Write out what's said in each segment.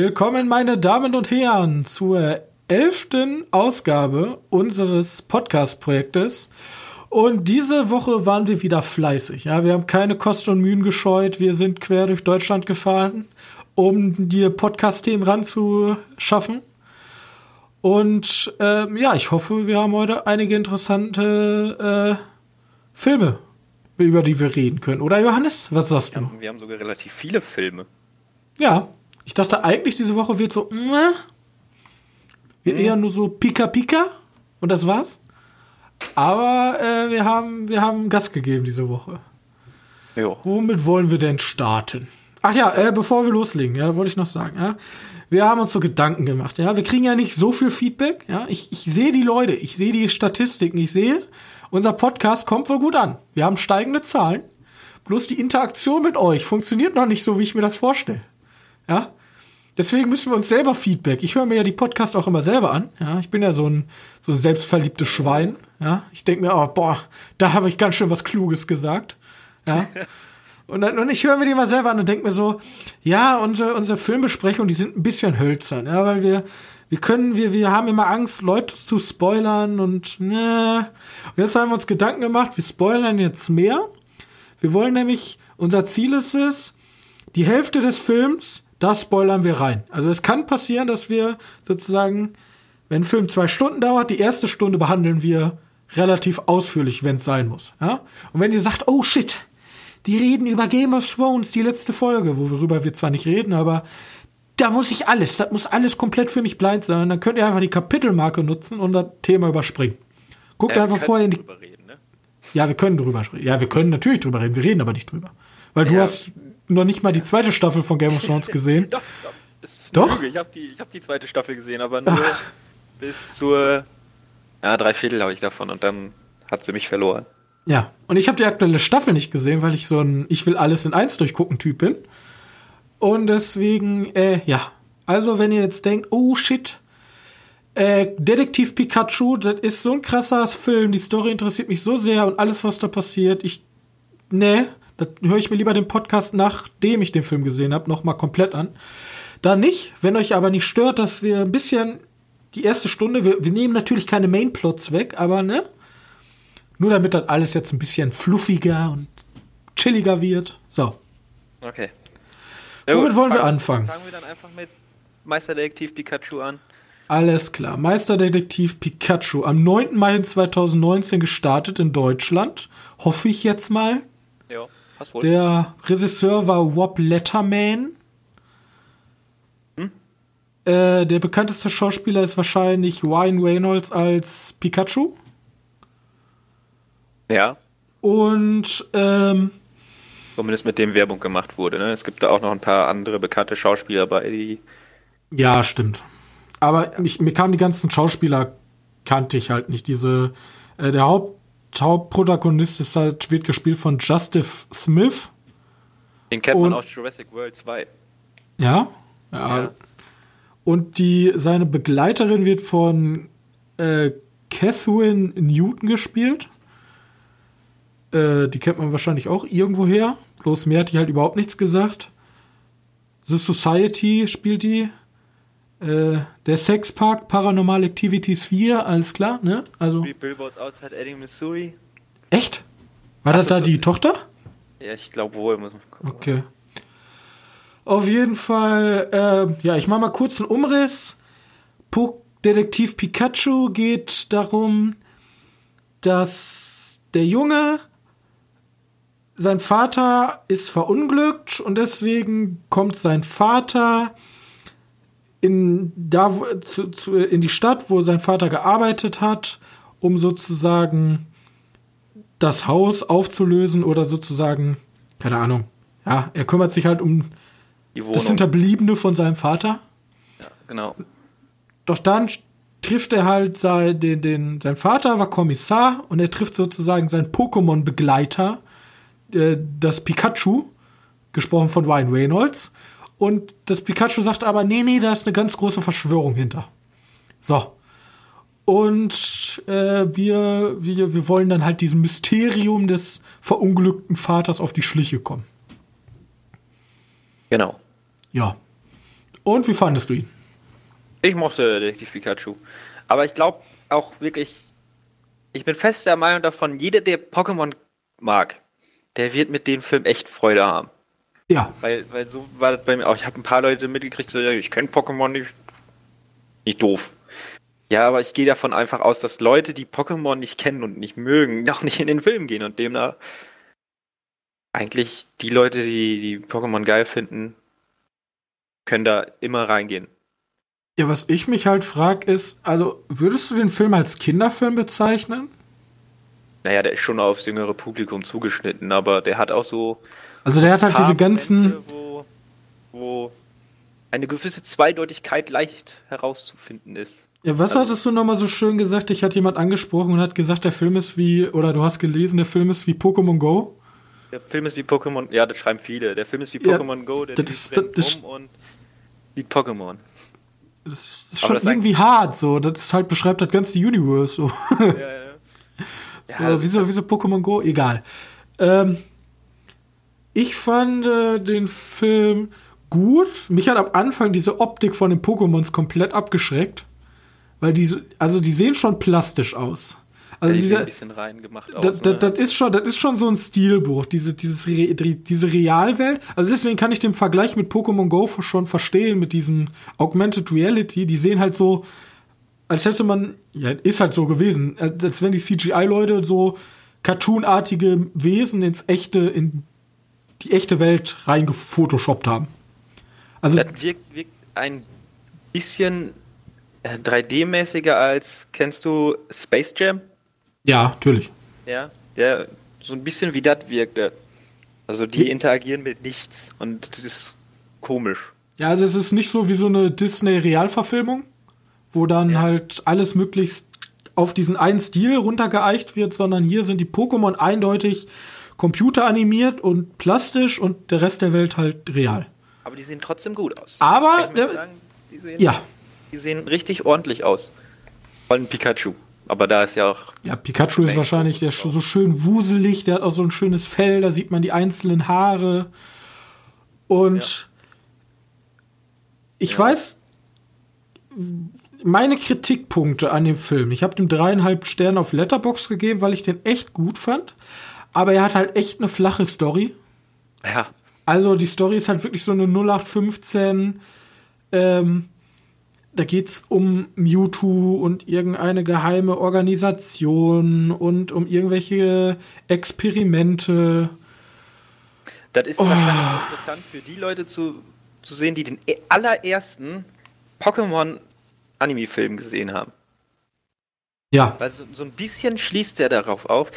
Willkommen, meine Damen und Herren, zur elften Ausgabe unseres Podcast-Projektes. Und diese Woche waren wir wieder fleißig. Ja, wir haben keine Kosten und Mühen gescheut. Wir sind quer durch Deutschland gefahren, um die Podcast-Themen ranzuschaffen. Und ähm, ja, ich hoffe, wir haben heute einige interessante äh, Filme, über die wir reden können. Oder Johannes, was sagst Ja, du? wir haben sogar relativ viele Filme. Ja, ich dachte eigentlich, diese Woche wird so, meh, wird eher nur so Pika Pika und das war's. Aber äh, wir haben wir haben Gas gegeben diese Woche. Jo. Womit wollen wir denn starten? Ach ja, äh, bevor wir loslegen, ja, wollte ich noch sagen, ja. Wir haben uns so Gedanken gemacht, ja. Wir kriegen ja nicht so viel Feedback, ja. Ich, ich sehe die Leute, ich sehe die Statistiken, ich sehe, unser Podcast kommt wohl gut an. Wir haben steigende Zahlen. Bloß die Interaktion mit euch funktioniert noch nicht so, wie ich mir das vorstelle. Ja. Deswegen müssen wir uns selber Feedback. Ich höre mir ja die Podcasts auch immer selber an. Ja, ich bin ja so ein so ein selbstverliebtes Schwein. Ja, ich denke mir, oh, boah, da habe ich ganz schön was Kluges gesagt. Ja. Und, dann, und ich höre mir die mal selber an und denke mir so, ja, unsere, unsere Filmbesprechungen, die sind ein bisschen hölzern, ja, weil wir, wir können, wir, wir haben immer Angst, Leute zu spoilern und, ne. Und jetzt haben wir uns Gedanken gemacht, wir spoilern jetzt mehr. Wir wollen nämlich, unser Ziel ist es, die Hälfte des Films, da spoilern wir rein. Also es kann passieren, dass wir sozusagen, wenn ein Film zwei Stunden dauert, die erste Stunde behandeln wir relativ ausführlich, wenn es sein muss. Ja? Und wenn ihr sagt, oh shit, die reden über Game of Thrones, die letzte Folge, worüber wir zwar nicht reden, aber da muss ich alles, das muss alles komplett für mich blind sein. Dann könnt ihr einfach die Kapitelmarke nutzen und das Thema überspringen. Guckt Ja, einfach vorher in die reden, ne? ja, wir können drüber reden. Ja, wir können natürlich drüber reden. Wir reden aber nicht drüber. Weil du Ja. hast noch nicht mal die zweite Staffel von Game of Thrones gesehen. Doch, doch. Ist Doch? Lüge. Ich habe die, ich hab die zweite Staffel gesehen, aber nur bis zur ja, drei Viertel habe ich davon und dann hat sie mich verloren. Ja. Und ich habe die aktuelle Staffel nicht gesehen, weil ich so ein Ich will alles in eins durchgucken Typ bin. Und deswegen, äh, ja. Also, wenn ihr jetzt denkt, oh shit, äh, Detektiv Pikachu, das ist so ein krasser Film, die Story interessiert mich so sehr und alles, was da passiert, ich, nee, das höre ich mir lieber den Podcast, nachdem ich den Film gesehen habe, nochmal komplett an. Da nicht, wenn euch aber nicht stört, dass wir ein bisschen die erste Stunde, wir, wir nehmen natürlich keine Mainplots weg, aber ne, nur damit das alles jetzt ein bisschen fluffiger und chilliger wird. So. Okay. Womit wollen wir fangen- anfangen? Fangen wir dann einfach mit Meisterdetektiv Pikachu an. Alles klar. Meisterdetektiv Pikachu. Am 9. Mai 2019 gestartet in Deutschland. Hoffe ich jetzt mal. Ja, passt wohl. Der Regisseur war Rob Letterman. Äh, der bekannteste Schauspieler ist wahrscheinlich Ryan Reynolds als Pikachu. ja, Und ähm, zumindest mit dem Werbung gemacht wurde. Ne? Es gibt da auch noch ein paar andere bekannte Schauspieler bei, die Ja, stimmt. Aber mich, mir kamen die ganzen Schauspieler, kannte ich halt nicht. Diese, äh, der Haupt, Hauptprotagonist ist halt, wird gespielt von Justice Smith. den kennt man aus Jurassic World 2. Ja? Ja. Ja. Und die, seine Begleiterin wird von äh, Catherine Newton gespielt. Äh, die kennt man wahrscheinlich auch irgendwoher. Bloß mehr hat die halt überhaupt nichts gesagt. The Society spielt die. Äh, der Sexpark Paranormal Activities 4, alles klar, ne? Also. Three Billboards Outside Edding, Missouri. Echt? War Das das da ist so- die Tochter? Ja, ich glaube wohl. Muss man gucken. Okay. Auf jeden Fall, äh, ja, ich mache mal kurz einen Umriss. Po Detektiv Pikachu geht darum, dass der Junge, sein Vater ist verunglückt und deswegen kommt sein Vater in, da, zu, zu, in die Stadt, wo sein Vater gearbeitet hat, um sozusagen das Haus aufzulösen oder sozusagen, keine Ahnung. Ja, er kümmert sich halt um das Hinterbliebene von seinem Vater. ja, genau. Doch dann trifft er halt sein, den, den, sein Vater war Kommissar und er trifft sozusagen seinen Pokémon-Begleiter, äh, das Pikachu, gesprochen von Ryan Reynolds. Und das Pikachu sagt aber, nee, nee, da ist eine ganz große Verschwörung hinter. So. Und äh, wir, wir, wir wollen dann halt diesem Mysterium des verunglückten Vaters auf die Schliche kommen. Genau. Ja. Und wie fandest du ihn? Ich mochte Detektiv Pikachu. Aber ich glaube auch wirklich, ich bin fest der Meinung davon, jeder, der Pokémon mag, der wird mit dem Film echt Freude haben. Ja. Weil, weil so war das bei mir auch. Ich habe ein paar Leute mitgekriegt, so, ja, ich kenne Pokémon nicht. Nicht doof. Ja, aber ich gehe davon einfach aus, dass Leute, die Pokémon nicht kennen und nicht mögen, noch nicht in den Film gehen und demnach eigentlich die Leute, die, die Pokémon geil finden, können da immer reingehen. Ja, was ich mich halt frag ist, also würdest du den Film als Kinderfilm bezeichnen? Naja, der ist schon aufs jüngere Publikum zugeschnitten, aber der hat auch so. Also der hat halt diese ganzen. Wo, wo eine gewisse Zweideutigkeit leicht herauszufinden ist. Ja, was Also- hattest du nochmal so schön gesagt? Ich hatte jemand angesprochen und hat gesagt, der Film ist wie, oder du hast gelesen, der Film ist wie Pokémon Go. Der Film ist wie Pokémon, ja, das schreiben viele. Der Film ist wie Ja, Pokémon Go, der das ist- das ist- um und wie Pokémon. Das ist, das ist schon das irgendwie hart, so. Das ist halt beschreibt das ganze Universe, so. Ja, ja. Ja, so wieso, wieso Pokémon Go? Egal. Ähm, ich fand äh, den Film gut. Mich hat am Anfang diese Optik von den Pokémons komplett abgeschreckt. Weil diese, also die sehen schon plastisch aus. Also die sehen dieser, ein bisschen reingemacht aus. das, das, ne? das ist schon, das ist schon so ein Stilbruch, diese, dieses, Re, diese Realwelt. Also deswegen kann ich den Vergleich mit Pokémon Go schon verstehen, mit diesem Augmented Reality. Die sehen halt so, als hätte man, ja, ist halt so gewesen, als wenn die CGI-Leute so cartoonartige Wesen ins echte, in die echte Welt reingefotoshoppt haben. Also, Das wirkt, wirkt ein bisschen äh, 3D-mäßiger als, kennst du Space Jam? ja, natürlich. Ja. Der so ein bisschen wie das wirkte. Also die Wie- interagieren mit nichts und das ist komisch. Ja, also es ist nicht so wie so eine Disney-Realverfilmung, wo dann Ja. halt alles möglichst auf diesen einen Stil runtergeeicht wird, sondern hier sind die Pokémon eindeutig computeranimiert und plastisch und der Rest der Welt halt real. Aber die sehen trotzdem gut aus. Aber, ich äh, sagen, die, sehen, Ja, die sehen richtig ordentlich aus. Vor allem Pikachu. Aber da ist ja auch. ja, Pikachu ist wahrscheinlich der ist so schön wuselig, der hat auch so ein schönes Fell, da sieht man die einzelnen Haare. Und ich Ja. weiß, meine Kritikpunkte an dem Film. Ich habe dem dreieinhalb Sterne auf Letterbox gegeben, weil ich den echt gut fand. Aber er hat halt echt eine flache Story. Ja. Also die Story ist halt wirklich so eine 0815. Ähm, da geht's um Mewtwo und irgendeine geheime Organisation und um irgendwelche Experimente. Das ist wahrscheinlich interessant für die Leute zu, zu sehen, die den e- allerersten Pokémon-Anime-Film gesehen haben. Ja, Weil so, so ein bisschen schließt er darauf auf.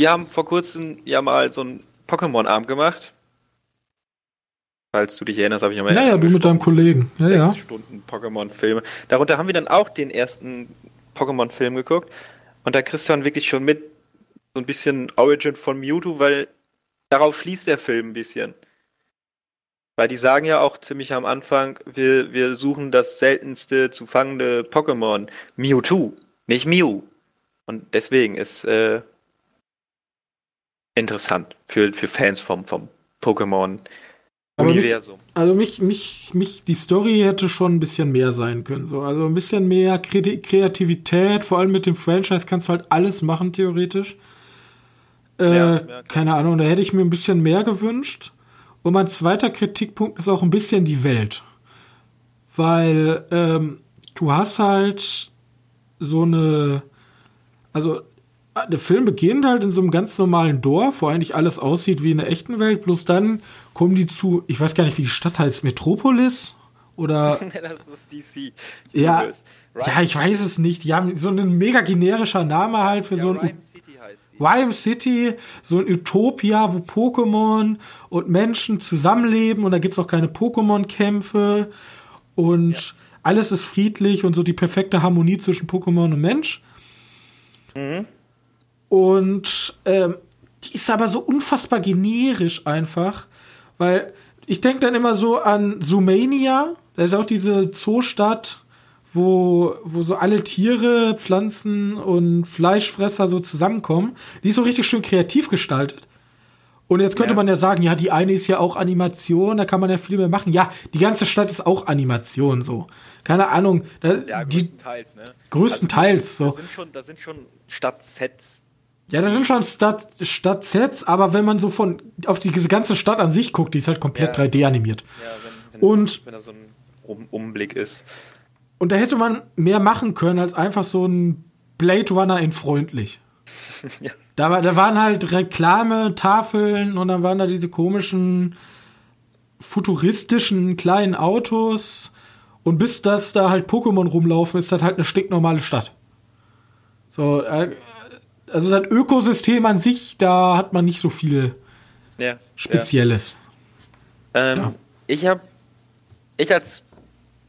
Wir haben vor kurzem ja mal so einen Pokémon-Abend gemacht. Falls du dich erinnerst, habe ich am Ende naja, du mit deinem Kollegen. Ja, sechs ja. Stunden Pokémon-Filme. Darunter haben wir dann auch den ersten Pokémon-Film geguckt. Und da kriegst du dann wirklich schon mit so ein bisschen Origin von Mewtwo, weil darauf schließt der Film ein bisschen. Weil die sagen ja auch ziemlich am Anfang, wir, wir suchen das seltenste zu fangende Pokémon. Mewtwo, nicht Mew. Und deswegen ist äh, interessant für, für Fans vom, vom Pokémon Aber mich- Universum. Also mich, mich, mich, die Story hätte schon ein bisschen mehr sein können. So. Also ein bisschen mehr Kreativität, vor allem mit dem Franchise kannst du halt alles machen, theoretisch. Äh, Ja, keine Ahnung, da hätte ich mir ein bisschen mehr gewünscht. Und mein zweiter Kritikpunkt ist auch ein bisschen die Welt. Weil ähm, du hast halt so eine, also der Film beginnt halt in so einem ganz normalen Dorf, wo eigentlich alles aussieht wie in der echten Welt, bloß dann kommen die zu, ich weiß gar nicht, wie die Stadt heißt, Metropolis? Oder, das ist DC. ja, ja, ich weiß es nicht. Die haben so einen mega generischer Name halt für Ja, so ein Rhyme City heißt die. Rhyme City, so ein Utopia, wo Pokémon und Menschen zusammenleben und da gibt's auch keine Pokémon-Kämpfe und alles ist friedlich und so die perfekte Harmonie zwischen Pokémon und Mensch. Und ähm, die ist aber so unfassbar generisch einfach, weil ich denke dann immer so an Zoomania, da ist auch diese Zoostadt, wo, wo so alle Tiere, Pflanzen und Fleischfresser so zusammenkommen. Die ist so richtig schön kreativ gestaltet. Und jetzt könnte Ja. man ja sagen, ja, die eine ist ja auch Animation, da kann man ja viel mehr machen. Ja, die ganze Stadt ist auch Animation so. Keine Ahnung. Da, Ja, die, größtenteils, ne? größtenteils Da so. sind schon, da sind schon Stadtsets. Ja, da sind schon Stadt, Stadtsets, aber wenn man so von auf die, diese ganze Stadt an sich guckt, die ist halt komplett Ja. 3D animiert. Ja, wenn, wenn, Und- wenn da so ein um Umblick ist. Und da hätte man mehr machen können als einfach so ein Blade Runner in freundlich. Ja. Da, war, da waren halt Reklametafeln und dann waren da diese komischen futuristischen kleinen Autos. Und bis das da halt Pokémon rumlaufen, ist das halt eine stinknormale Stadt. So, äh, also das Ökosystem an sich, da hat man nicht so viel Ja. Spezielles. Ja. Ähm, Ja. Ich habe, ich als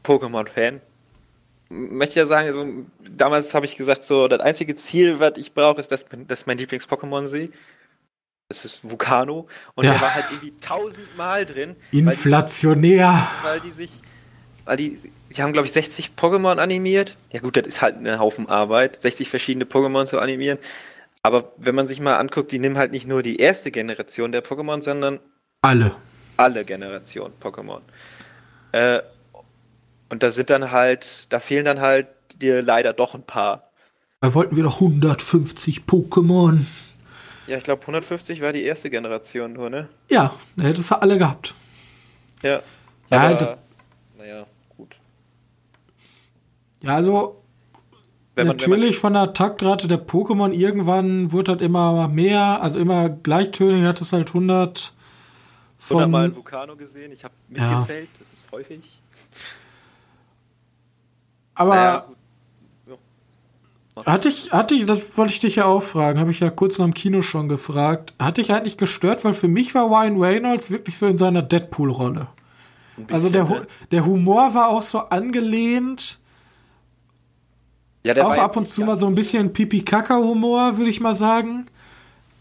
Pokémon-Fan möchte ja sagen, also, damals habe ich gesagt, so das einzige Ziel, was ich brauche, ist, dass, dass mein Lieblings-Pokémon sehe. Das ist Vulcano. Und Ja. der war halt irgendwie tausendmal drin. weil die- Inflationär. weil die sich, weil die, die haben glaube ich 60 Pokémon animiert. Ja gut, das ist halt ein Haufen Arbeit, 60 verschiedene Pokémon zu animieren. Aber wenn man sich mal anguckt, die nehmen halt nicht nur die erste Generation der Pokémon, sondern Alle. alle Generationen Pokémon. Äh, und da sind dann halt, da fehlen dann halt dir leider doch ein paar. Da wollten wir doch 150 Pokémon. Ja, ich glaube 150 war die erste Generation nur, ne? Ja, da hättest du alle gehabt. Ja. Ja, Aber, halt- naja, gut. Ja, also Wenn man, natürlich von der Taktrate der Pokémon irgendwann wird das immer mehr, also immer gleichtönig hat es halt 100 wenn man 100 Mal von ein Vulcano gesehen, ich habe Ja. mitgezählt, das ist häufig. aber Naja, gut. hatte ich hatte ich das wollte ich dich ja auch fragen, habe ich ja kurz nach dem Kino schon gefragt. Hatte ich eigentlich gestört, weil für mich war Ryan Reynolds wirklich so in seiner Deadpool Rolle. Ein Also der ne? der Humor war auch so angelehnt, ja, der auch ab und zu mal so ein bisschen Pipi-Kaka-Humor, würde ich mal sagen.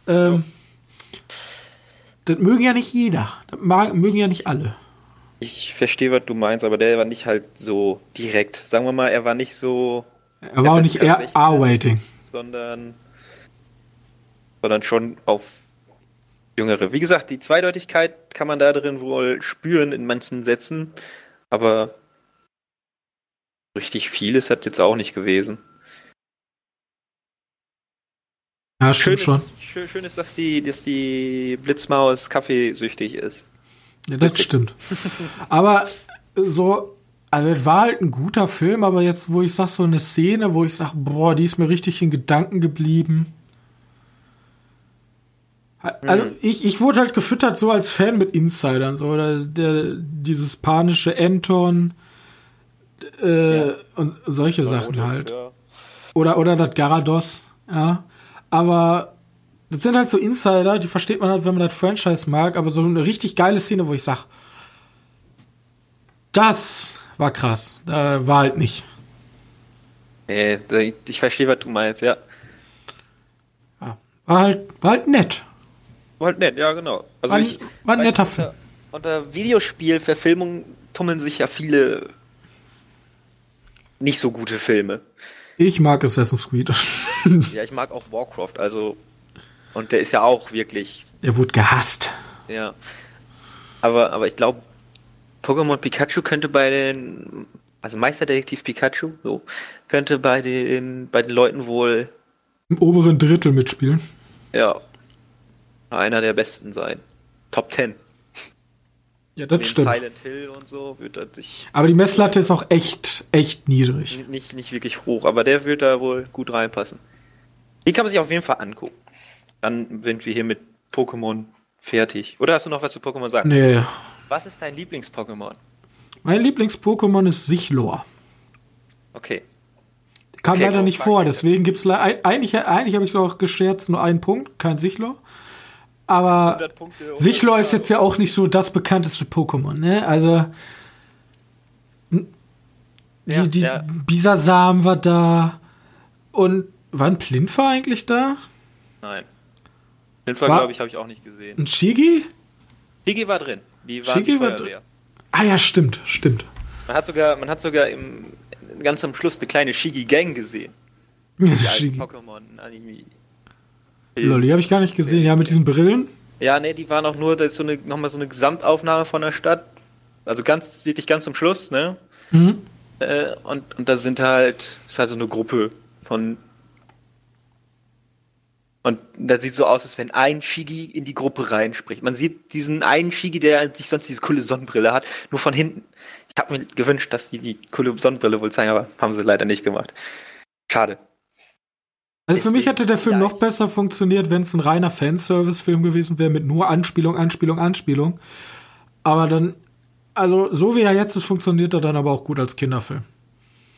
Ähm, Das mögen ja nicht jeder. Das mag, mögen ja nicht alle. Ich verstehe, was du meinst, aber der war nicht halt so direkt. Sagen wir mal, er war nicht so, Er war auch nicht eher 16. R-Rating. sondern, sondern schon auf Jüngere. Wie gesagt, die Zweideutigkeit kann man da drin wohl spüren in manchen Sätzen, aber richtig viel ist das jetzt auch nicht gewesen. Ja, Schön stimmt ist, schon. schön, schön ist, dass die, dass die Blitzmaus kaffeesüchtig ist. Ja, das stimmt. Aber so, also es war halt ein guter Film, aber jetzt, wo ich sag, so eine Szene, wo ich sag, boah, die ist mir richtig in Gedanken geblieben. Also ich, ich wurde halt gefüttert so als Fan mit Insidern, so oder der, dieses panische Anton äh, Ja. und solche Sachen halt. Ja. Oder, oder das Garados, ja. Aber das sind halt so Insider, die versteht man halt, wenn man das Franchise mag, aber so eine richtig geile Szene, wo ich sag, das war krass. Da war halt nicht. Nee, da- ich verstehe, was du meinst, ja. Ja. War halt, war halt nett. War halt nett, ja, genau. Also War ein- ich, war ein netter Film. Unter, unter Videospielverfilmung tummeln sich ja viele nicht so gute Filme. Ich mag Assassin's Creed. Ja, ich mag auch Warcraft, also und der ist ja auch wirklich, Der wurde gehasst. ja. Aber, aber ich glaube, Pokémon Pikachu könnte bei den, also Meisterdetektiv Pikachu, so, könnte bei den, bei den Leuten wohl, Im oberen Drittel mitspielen. ja, einer der besten sein. Top 10. Ja, das stimmt. Silent Hill und so wird er sich Aber die Messlatte ist auch echt, echt niedrig. Nicht, nicht wirklich hoch, aber der wird da wohl gut reinpassen. Die kann man sich auf jeden Fall angucken. Dann sind wir hier mit Pokémon fertig. Oder hast du noch was zu Pokémon sagen? Nee. Was ist dein Lieblings-Pokémon? Mein Lieblings-Pokémon ist Sichlor. Okay. Kam Okay, leider nicht vor, das? deswegen gibt's le- ein- eigentlich, eigentlich habe ich so auch gescherzt, nur einen Punkt, kein Sichlor. Aber 100 Punkte, 100 Sichlor ist jetzt ja auch nicht so das bekannteste Pokémon, ne? Also die, Ja, die ja. Bisasam war da und war ein Plinfer eigentlich da? Nein. Linfer, War- glaube ich, habe ich auch nicht gesehen. Ein Shigi? Shigi war drin. Die war Shigi die war Feuerwehr. Ah ja, stimmt, stimmt. Man hat sogar, man hat sogar im, ganz am Schluss eine kleine Shigi-Gang gesehen. Shigi. Pokémon-Anime. Lol, die habe ich gar nicht gesehen. Ja, mit diesen Brillen. Ja, nee, die waren auch nur, das ist so eine, nochmal so eine Gesamtaufnahme von der Stadt. Also ganz, wirklich ganz zum Schluss, ne? Mhm. Äh, und, und da sind halt, ist halt so eine Gruppe von. Und da sieht so aus, als wenn ein Shigi in die Gruppe reinspricht. Man sieht diesen einen Shigi, der sich sonst diese coole Sonnenbrille hat, nur von hinten. Ich habe mir gewünscht, dass die die coole Sonnenbrille wohl zeigen, aber haben sie leider nicht gemacht. Schade. Also für mich hätte der Film noch besser funktioniert, wenn es ein reiner Fanservice-Film gewesen wäre mit nur Anspielung, Anspielung, Anspielung. Aber dann, also so wie er jetzt ist, funktioniert er dann aber auch gut als Kinderfilm.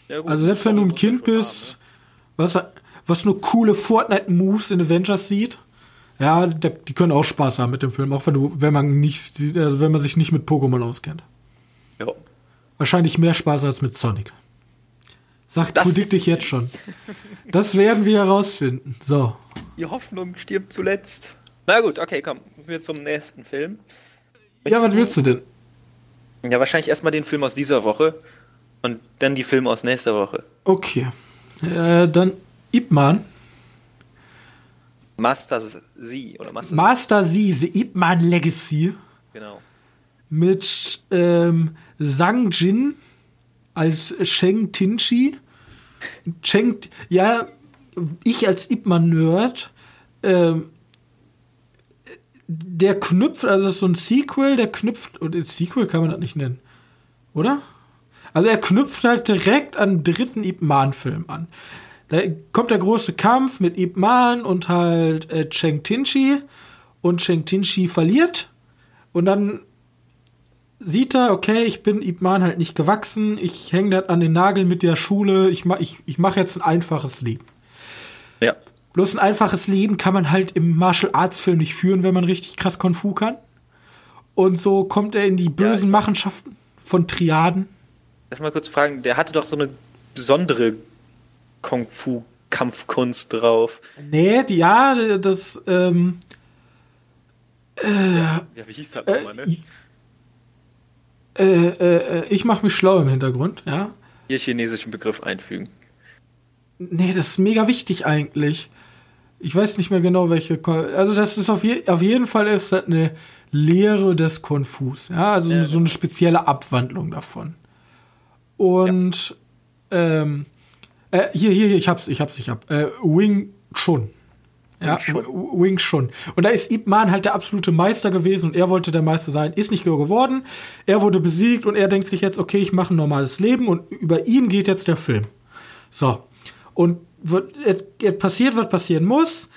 Ja, gut, Also selbst wenn du ein Kind bist, was, was nur coole Fortnite-Moves in Avengers sieht, ja, da, die können auch Spaß haben mit dem Film, auch wenn du, wenn man nicht, also wenn man sich nicht mit Pokémon auskennt. haben. Ja. Wahrscheinlich mehr Spaß als mit Sonic. Sag, ist- dich jetzt schon. Das werden wir herausfinden. So. Die Hoffnung stirbt zuletzt. Na gut, okay, komm. Wir zum nächsten Film. Ja, was willst du denn? Ja, wahrscheinlich erstmal den Film aus dieser Woche und dann die Filme aus nächster Woche. Okay. Äh, dann Ip Man. Master Z oder Master Master Z, The Ip Man Legacy. Genau. Mit ähm, Sang Jin als Sheng Tinchi. Cheng, ja, ich als Ip Man Nerd, ähm, der knüpft, also ist so ein Sequel, der knüpft, und Sequel kann man das nicht nennen, oder? Also er knüpft halt direkt an den dritten Ip Man-Film an. Da kommt der große Kampf mit Ip Man und halt äh, Cheng Tinchi und Cheng Tinchi verliert und dann sieht er, okay, ich bin Ip Man halt nicht gewachsen, ich hänge das an den Nagel mit der Schule, ich mach, ich, ich mache jetzt ein einfaches Leben. Ja. Bloß ein einfaches Leben kann man halt im Martial Arts Film nicht führen, wenn man richtig krass Kung Fu kann. Und so kommt er in die bösen ich- Machenschaften von Triaden. Lass mal kurz fragen, der hatte doch so eine besondere Kung-Fu-Kampfkunst drauf. Nee, die, ja, das, ähm, Ja, wie hieß das nochmal, ne? Äh, äh, äh, ich mache mich schlau im Hintergrund, ja. Hier chinesischen Begriff einfügen. Nee, das ist mega wichtig eigentlich. Ich weiß nicht mehr genau, welche. Ko- Also, das ist auf, je, auf jeden Fall ist das eine Lehre des Konfus. Ja, also Ja, so eine spezielle Abwandlung davon. Und, ähm, äh, hier, hier, hier, ich hab's, ich hab's, ich hab. Äh, Wing Chun. Ja, Wing Chun. W- Wing Chun. Und da ist Ip Man halt der absolute Meister gewesen und er wollte der Meister sein, ist nicht geworden. Er wurde besiegt und er denkt sich jetzt, okay, ich mache ein normales Leben und über ihn geht jetzt der Film. So. Und wird, passiert, was passieren muss.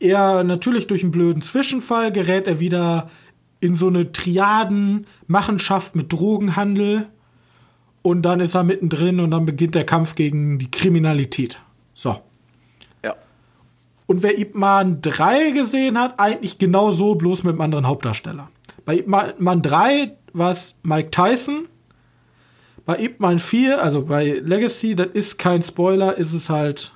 Er natürlich durch einen blöden Zwischenfall gerät er wieder in so eine Triaden-Machenschaft mit Drogenhandel. Und dann ist er mittendrin und dann beginnt der Kampf gegen die Kriminalität. So. Und wer Ip Man 3 gesehen hat, eigentlich genau so, bloß mit einem anderen Hauptdarsteller. Bei Ip Man- Man 3 war es Mike Tyson. Bei Ip Man 4, also bei Legacy, das ist kein Spoiler, ist es halt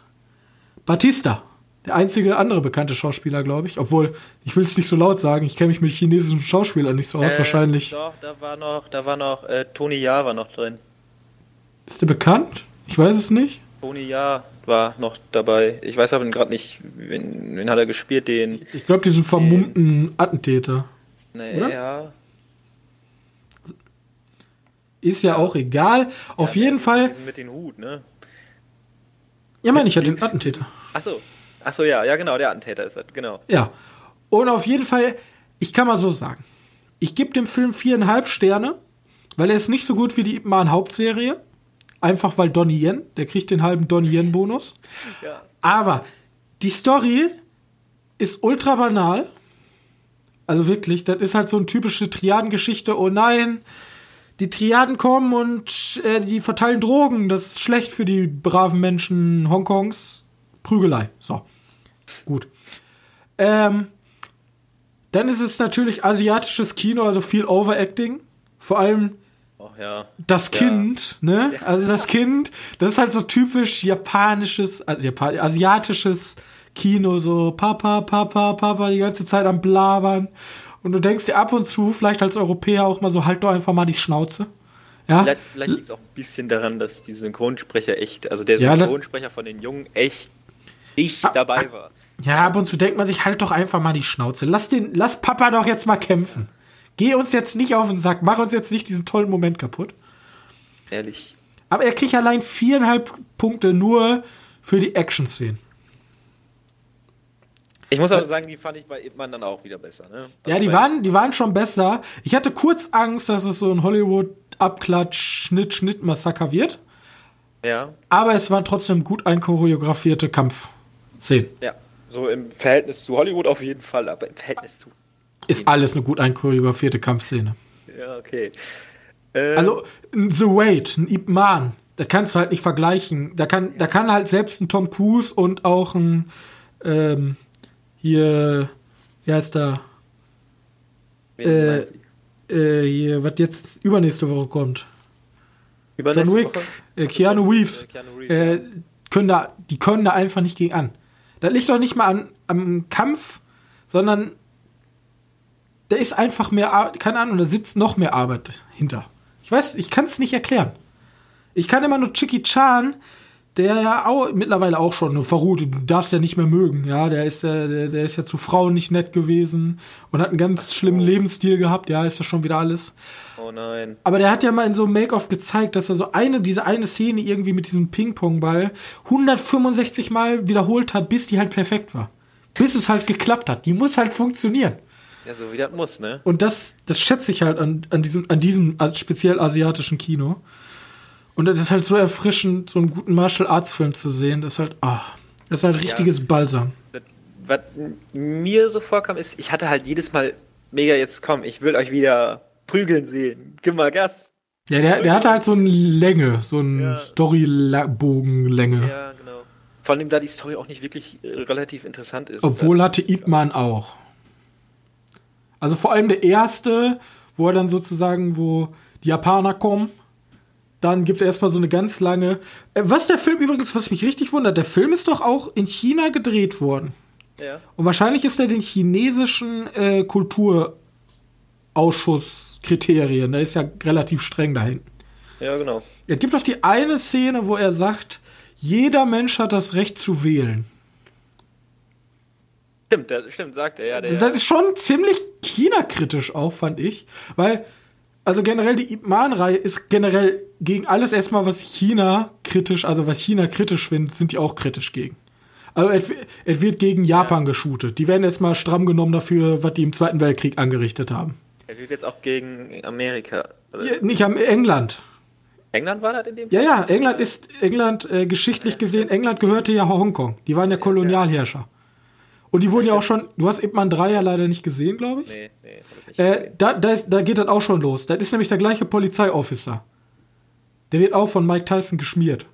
Batista. Der einzige andere bekannte Schauspieler, glaube ich. Obwohl, ich will es nicht so laut sagen, ich kenne mich mit chinesischen Schauspielern nicht so aus, Äh, wahrscheinlich. Doch, da war noch, da war noch, äh, Tony Ja war noch drin. Ist der bekannt? Ich weiß es nicht. Tony Ja war noch dabei. Ich weiß aber gerade nicht, wen, wen hat er gespielt, den. Ich glaube, diesen vermummten Attentäter. Oder? ja. Ist ja auch egal. Auf Ja, jeden Fall. Mit dem Hut, ne? Ja, meine ich ja den Attentäter. Achso. Achso, ja, ja, genau, der Attentäter ist das, genau. Ja. Und auf jeden Fall, ich kann mal so sagen, ich gebe dem Film viereinhalb Sterne, weil er ist nicht so gut wie die Ip Man Hauptserie. Einfach weil Donnie Yen, der kriegt den halben Donnie Yen Bonus. Ja. Aber die Story ist ultra banal. Also wirklich, das ist halt so eine typische Triadengeschichte. Oh nein, die Triaden kommen und äh, die verteilen Drogen. Das ist schlecht für die braven Menschen Hongkongs. Prügelei. So. Gut. Ähm, dann ist es natürlich asiatisches Kino, also viel Overacting. Vor allem Oh ja. das Ja. Kind, ne? Also das Kind, das ist halt so typisch japanisches, also Japan asiatisches Kino, so Papa, Papa, Papa, die ganze Zeit am Blabern. Und du denkst dir ab und zu, vielleicht als Europäer auch mal so, halt doch einfach mal die Schnauze. Ja? Vielleicht, vielleicht liegt es auch ein bisschen daran, dass die Synchronsprecher echt, also der Ja, Synchronsprecher von den Jungen echt nicht Ah, dabei war. Ja, ab und zu denkt man sich, halt doch einfach mal die Schnauze. Lass den, lass Papa doch jetzt mal kämpfen. Geh uns jetzt nicht auf den Sack, mach uns jetzt nicht diesen tollen Moment kaputt. Ehrlich. Aber er kriegt allein viereinhalb Punkte nur für die Action-Szenen. Ich muss aber sagen, die fand ich bei Ip Man dann auch wieder besser. Ne? Ja, Also die waren, die waren schon besser. Ich hatte kurz Angst, dass es so ein Hollywood-Abklatsch, Schnitt, Schnitt-Massaker wird. Ja, Aber es waren trotzdem gut einchoreografierte Kampfszenen. ja. So im Verhältnis zu Hollywood auf jeden Fall, aber im Verhältnis zu. Ist alles eine gut einchoreografierte Kampfszene. Ja, okay. Äh, Also, ein The Wait, ein Ip Man, das kannst du halt nicht vergleichen. Da kann, da kann halt selbst ein Tom Cruise und auch ein, ähm, hier, wie heißt wen äh, äh, hier, was jetzt übernächste Woche kommt. John Übernächste Wick, Woche? äh, Keanu Reeves, Äh, Keanu Reeves, äh, ja. können da, die können da einfach nicht gegen an. Das liegt doch nicht mal an, am Kampf, sondern da ist einfach mehr, Ar keine Ahnung, da sitzt noch mehr Arbeit hinter. Ich weiß, ich kann es nicht erklären. Ich kann immer nur Chicky Chan, der ja auch mittlerweile auch schon Verrote, du darfst ja nicht mehr mögen, ja, der ist ja, der, der ist ja zu Frauen nicht nett gewesen und hat einen ganz schlimmen Lebensstil gehabt, ja, ist ja schon wieder alles. Oh nein. Aber der hat ja mal in so einem Make-off gezeigt, dass er so eine, diese eine Szene irgendwie mit diesem Ping-Pong-Ball 165 Mal wiederholt hat, bis die halt perfekt war. Bis es halt geklappt hat. Die muss halt funktionieren. Ja, so wie das muss, ne? Und das, das schätze ich halt an, an diesem, an diesem speziell asiatischen Kino. Und das ist halt so erfrischend, so einen guten Martial Arts Film zu sehen. Das ist halt, ah, das ist halt richtiges Balsam. Das- Was mir so vorkam, ist, ich hatte halt jedes Mal mega jetzt komm, ich will euch wieder prügeln sehen. Gib mal Gas. Ja, der, der hatte halt so eine Länge, so eine Ja. Storybogenlänge. Ja, genau. Vor allem, da die Story auch nicht wirklich äh, relativ interessant ist. Obwohl hatte Ip Man auch. Also vor allem der erste, wo er dann sozusagen, wo die Japaner kommen, dann gibt es erstmal so eine ganz lange. Äh, Was der Film übrigens, was mich richtig wundert, der Film ist doch auch in China gedreht worden. Ja. Und wahrscheinlich ist er den chinesischen äh, Kulturausschusskriterien, der ist ja relativ streng da hinten. ja, genau. Es gibt doch die eine Szene, wo er sagt, jeder Mensch hat das Recht zu wählen. Stimmt, der, stimmt, sagt er, ja. Der, Das ist schon ziemlich China-kritisch auch, fand ich. Weil, also generell die Ip Man-Reihe ist generell gegen alles erstmal, was China kritisch, also was China kritisch findet, sind die auch kritisch gegen. Also es, es wird gegen Japan geshootet. Die werden erstmal stramm genommen dafür, was die im Zweiten Weltkrieg angerichtet haben. er wird jetzt auch gegen Amerika. Also, Hier, Nicht am England. England war das in dem Ja, ja, England ist, England, äh, geschichtlich gesehen, England gehörte ja Hongkong. Die waren ja Kolonialherrscher. Und die wurden ja auch schon, du hast Ip Man 3 ja leider nicht gesehen, glaube ich. Nee, nee, hab ich nicht Äh, da, da, ist, da geht das auch schon los. Das ist nämlich der gleiche Polizeiofficer. Der wird auch von Mike Tyson geschmiert.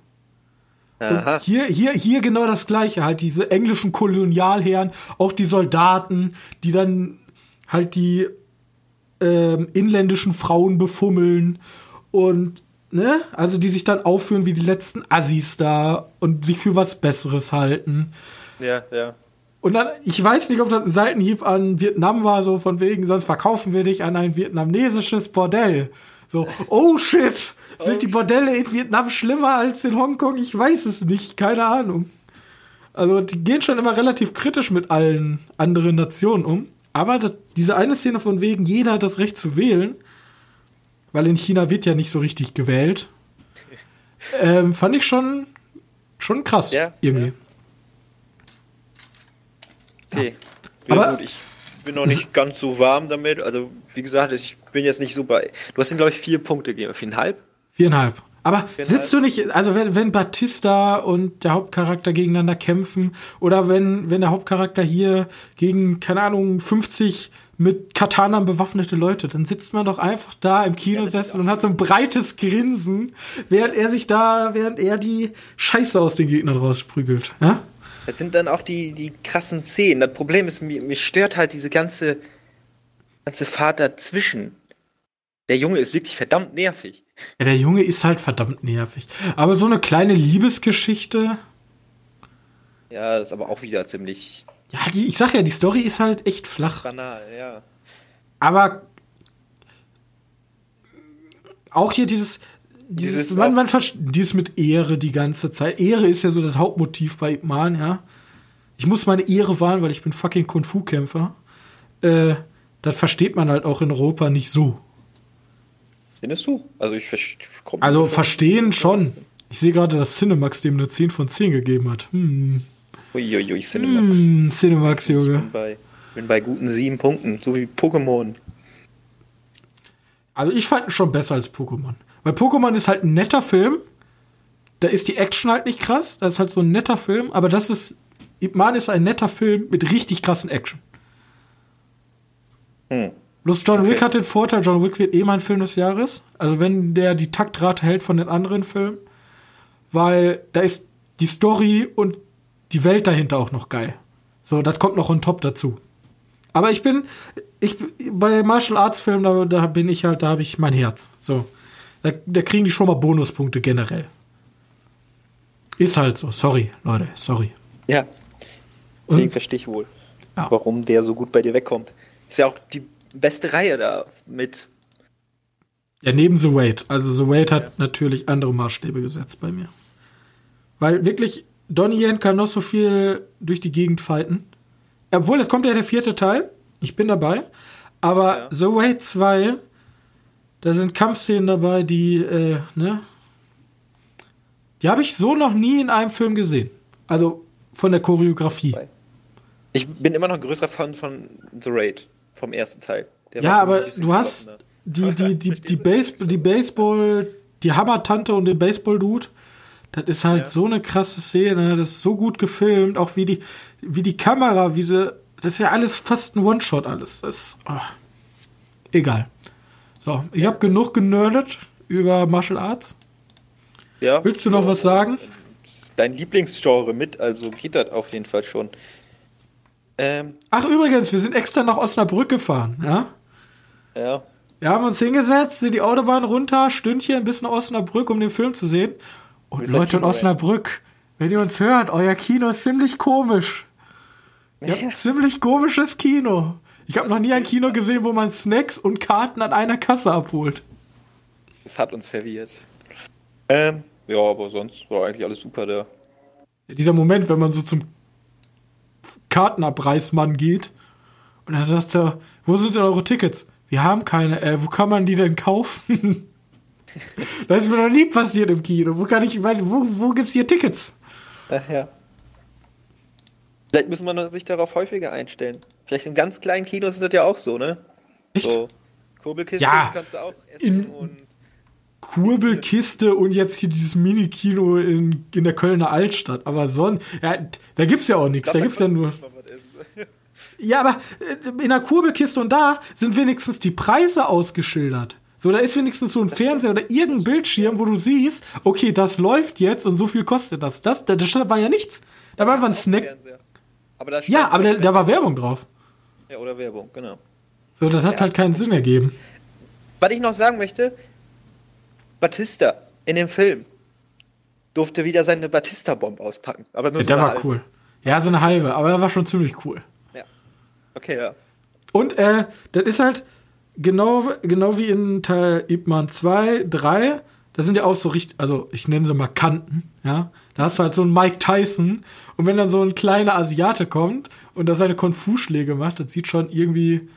Aha. Und hier, hier, hier genau das gleiche. Halt diese englischen Kolonialherren, auch die Soldaten, die dann halt die ähm, inländischen Frauen befummeln und ne, also die sich dann aufführen wie die letzten Assis da und sich für was Besseres halten. Ja, ja. Und dann, ich weiß nicht, ob das ein Seitenhieb an Vietnam war, so von wegen, sonst verkaufen wir dich an ein vietnamesisches Bordell. So, oh shit, sind die Bordelle in Vietnam schlimmer als in Hongkong? Ich weiß es nicht, keine Ahnung. Also, die gehen schon immer relativ kritisch mit allen anderen Nationen um. Aber das, diese eine Szene von wegen, jeder hat das Recht zu wählen, weil in China wird ja nicht so richtig gewählt, ähm, fand ich schon, schon krass, Ja, irgendwie. ja. Okay. Ja, Aber- gut, ich bin noch nicht ganz so warm damit. Also, wie gesagt, ich bin jetzt nicht so bei. Du hast ihm, glaube ich, vier Punkte gegeben. Viereinhalb? Viereinhalb. Aber Viereinhalb. sitzt du nicht, also wenn, wenn Batista und der Hauptcharakter gegeneinander kämpfen oder wenn, wenn der Hauptcharakter hier gegen, keine Ahnung, 50 mit Katanern bewaffnete Leute, dann sitzt man doch einfach da im Kinosessel und hat so ein breites Grinsen, während er sich da, während er die Scheiße aus den Gegnern rausprügelt. Ja? Das sind dann auch die, die krassen Szenen. Das Problem ist, mir, mir stört halt diese ganze, ganze Fahrt dazwischen. Der Junge ist wirklich verdammt nervig. ja, der Junge ist halt verdammt nervig. Aber so eine kleine Liebesgeschichte, Ja, das ist aber auch wieder ziemlich ja, die, ich sag ja, die Story ist halt echt flach. banal, ja. Aber auch hier dieses, dieses, Dieses man, man dieses mit Ehre die ganze Zeit. Ehre ist ja so das Hauptmotiv bei Ip Man, ja. ich muss meine Ehre wahren, weil ich bin fucking Kung-Fu-Kämpfer. Äh, das versteht man halt auch in Europa nicht so. Findest du? Also ich verstehe. Also verstehen schon. Ich sehe gerade, dass Cinemax dem eine 10 von 10 gegeben hat. Hm. Uiuiui, Cinemax. Hm, Cinemax, Junge. Ich bin bei, bin bei guten 7 Punkten, so wie Pokémon. Also ich fand ihn schon besser als Pokémon. Weil Pokémon ist halt ein netter Film. Da ist die Action halt nicht krass. Das ist halt so ein netter Film. Aber das ist, Ip Man ist ein netter Film mit richtig krassen Action. Hm. Bloß John okay. Wick hat den Vorteil, John Wick wird eh mein Film des Jahres. Also wenn der die Taktrate hält von den anderen Filmen. Weil da ist die Story und die Welt dahinter auch noch geil. So, das kommt noch on top dazu. Aber ich bin, ich, bei Martial Arts Filmen, da, da bin ich halt, da habe ich mein Herz. So. Da, da kriegen die schon mal Bonuspunkte generell. Ist halt so. Sorry, Leute, sorry. Ja. Deswegen verstehe ich wohl, ja. warum der so gut bei dir wegkommt. Ist ja auch die beste Reihe da mit. Ja, neben The Wait. Also The Wait hat ja. natürlich andere Maßstäbe gesetzt bei mir. Weil wirklich, Donnie Yen kann noch so viel durch die Gegend fighten. Obwohl, es kommt ja der vierte Teil. Ich bin dabei. Aber ja. The Way 2, da sind Kampfszenen dabei, die, äh, ne? Die habe ich so noch nie in einem Film gesehen. Also von der Choreografie. Ich bin immer noch ein größerer Fan von The Raid, vom ersten Teil. Der ja, aber du hast die, die, die, die, Baseball, die Baseball, die Hammer-Tante und den Baseball-Dude. Das ist halt ja. so eine krasse Szene, das ist so gut gefilmt, auch wie die, wie die Kamera, wie sie, das ist ja alles fast ein One-Shot alles. Das ist, oh, egal. So, ich habe genug genördet über Martial Arts. Ja. Willst du noch was sagen? Dein Lieblingsgenre mit, also geht das auf jeden Fall schon. Ähm, Ach, übrigens, wir sind extra nach Osnabrück gefahren, ja? Ja. Wir haben uns hingesetzt, sind die Autobahn runter, Stündchen bis nach Osnabrück, um den Film zu sehen. Und Leute in Osnabrück, wenn ihr uns hört, euer Kino ist ziemlich komisch. Ihr habt ein ziemlich komisches Kino. Ich habe noch nie ein Kino gesehen, wo man Snacks und Karten an einer Kasse abholt. Das hat uns verwirrt. Ähm, ja, aber sonst war eigentlich alles super da. Ja, dieser Moment, wenn man so zum Kartenabreißmann geht und dann sagst du, wo sind denn eure Tickets? Wir haben keine, äh, wo kann man die denn kaufen? das ist mir noch nie passiert im Kino. Wo kann ich, wo, wo gibt's hier Tickets? Ach ja. Vielleicht müssen wir sich darauf häufiger einstellen. Vielleicht in ganz kleinen Kinos ist das ja auch so, ne? Echt? So, Kurbelkiste ja, kannst du auch essen in und. Kurbelkiste und jetzt hier dieses Mini-Kino in, in der Kölner Altstadt. Aber sonst, ja, da gibt's ja auch nichts. Da, da gibt's ja nur. Ja, aber äh, in der Kurbelkiste und da sind wenigstens die Preise ausgeschildert. So, da ist wenigstens so ein Fernseher oder irgendein Bildschirm, wo du siehst, okay, das läuft jetzt und so viel kostet das. Das, da, da war ja nichts. Da war einfach ein Snack. Fernseher. Aber ja, aber da, da war Werbung drauf. Ja, oder Werbung, genau. So, das hat ja. halt keinen Sinn ergeben. Was ich noch sagen möchte, Batista in dem Film durfte wieder seine Batista-Bombe auspacken. Aber nur ja, so der war halbe. cool. Ja, so eine halbe, aber der war schon ziemlich cool. Ja. Okay, ja. Und äh, das ist halt genau, genau wie in Teil Ip Man 2, 3, da sind ja auch so richtig, also ich nenne sie mal Kanten, ja. Da hast du halt so einen Mike Tyson und wenn dann so ein kleiner Asiate kommt und da seine Konfu-Schläge macht, das sieht schon irgendwie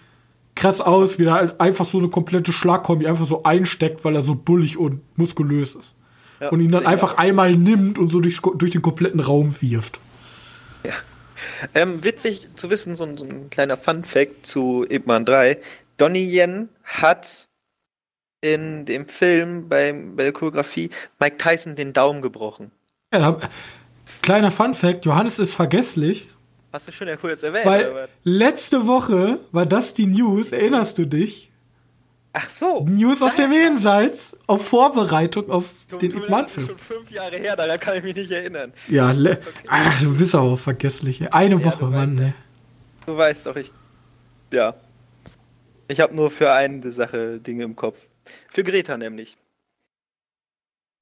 krass aus, wie er halt einfach so eine komplette Schlagkombi einfach so einsteckt, weil er so bullig und muskulös ist. Ja, und ihn dann einfach auch. einmal nimmt und so durch, durch den kompletten Raum wirft. Ja. Ähm, witzig zu wissen, so ein, so ein kleiner Fun-Fact zu Ip Man 3. Donnie Yen hat in dem Film bei, bei der Choreografie Mike Tyson den Daumen gebrochen. Ja, da, kleiner Fun Fact, Johannes ist vergesslich. Hast du schon ja kurz erwähnt. Weil letzte Woche war das die News, erinnerst du dich? Ach so. News aus dem Jenseits auf Vorbereitung auf du, den Ip-Man-Film. schon fünf Jahre her, daran kann ich mich nicht erinnern. Ja, okay. ah, du bist auch vergesslich. Eine ja, Woche, Mann, ne. Du weißt doch, ich. Ja. Ich habe nur für eine Sache Dinge im Kopf. Für Greta nämlich.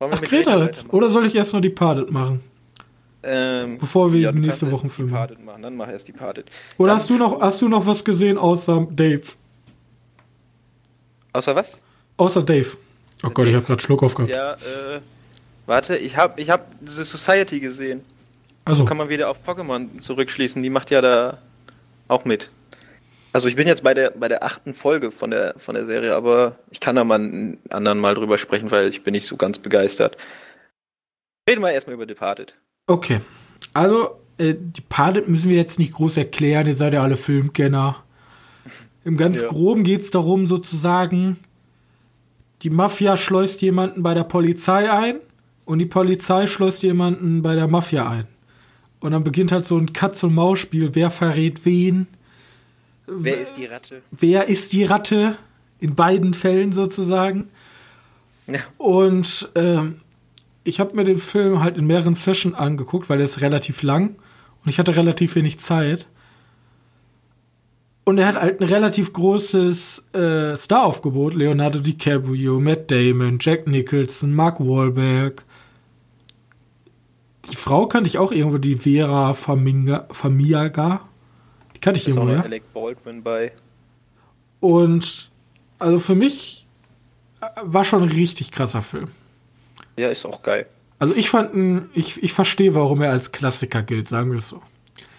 Ach, Greta, Greta oder soll ich erst nur die Parted machen? Ähm, Bevor wir ja, nächste Woche filmen. machen, dann mach erst die Parted. Oder dann hast du noch, hast du noch was gesehen außer Dave? Außer was? Außer Dave. Oh Gott, ich habe gerade Schluck aufgehabt. Ja, äh, warte, ich habe ich hab The Society gesehen. Also, So kann man wieder auf Pokémon zurückschließen. Die macht ja da auch mit. Also ich bin jetzt bei der bei der achten Folge von der von der Serie, aber ich kann da mal einen anderen Mal drüber sprechen, weil ich bin nicht so ganz begeistert. Reden wir erstmal über Departed. okay. Also, äh, die Padet müssen wir jetzt nicht groß erklären, ihr seid ja alle Filmkenner. Im ganz Ja. Groben geht's darum, sozusagen, die Mafia schleust jemanden bei der Polizei ein und die Polizei schleust jemanden bei der Mafia ein. Und dann beginnt halt so ein Katz-und-Maus-Spiel, wer verrät wen, Wer ist die Ratte? wer ist die Ratte, in beiden Fällen sozusagen. Ja. Und ähm, ich habe mir den Film halt in mehreren Sessions angeguckt, weil der ist relativ lang und ich hatte relativ wenig Zeit. Und er hat halt ein relativ großes äh, Staraufgebot. Leonardo DiCaprio, Matt Damon, Jack Nicholson, Mark Wahlberg. Die Frau kannte ich auch irgendwo, die Vera Faminga, Famiaga. Kannte ich irgendwo, noch ja. Alec Baldwin bei. Und also für mich äh, war schon ein richtig krasser Film. Ja, ist auch geil. Also ich fand, ihn- ich, ich verstehe, warum er als Klassiker gilt, sagen wir es so.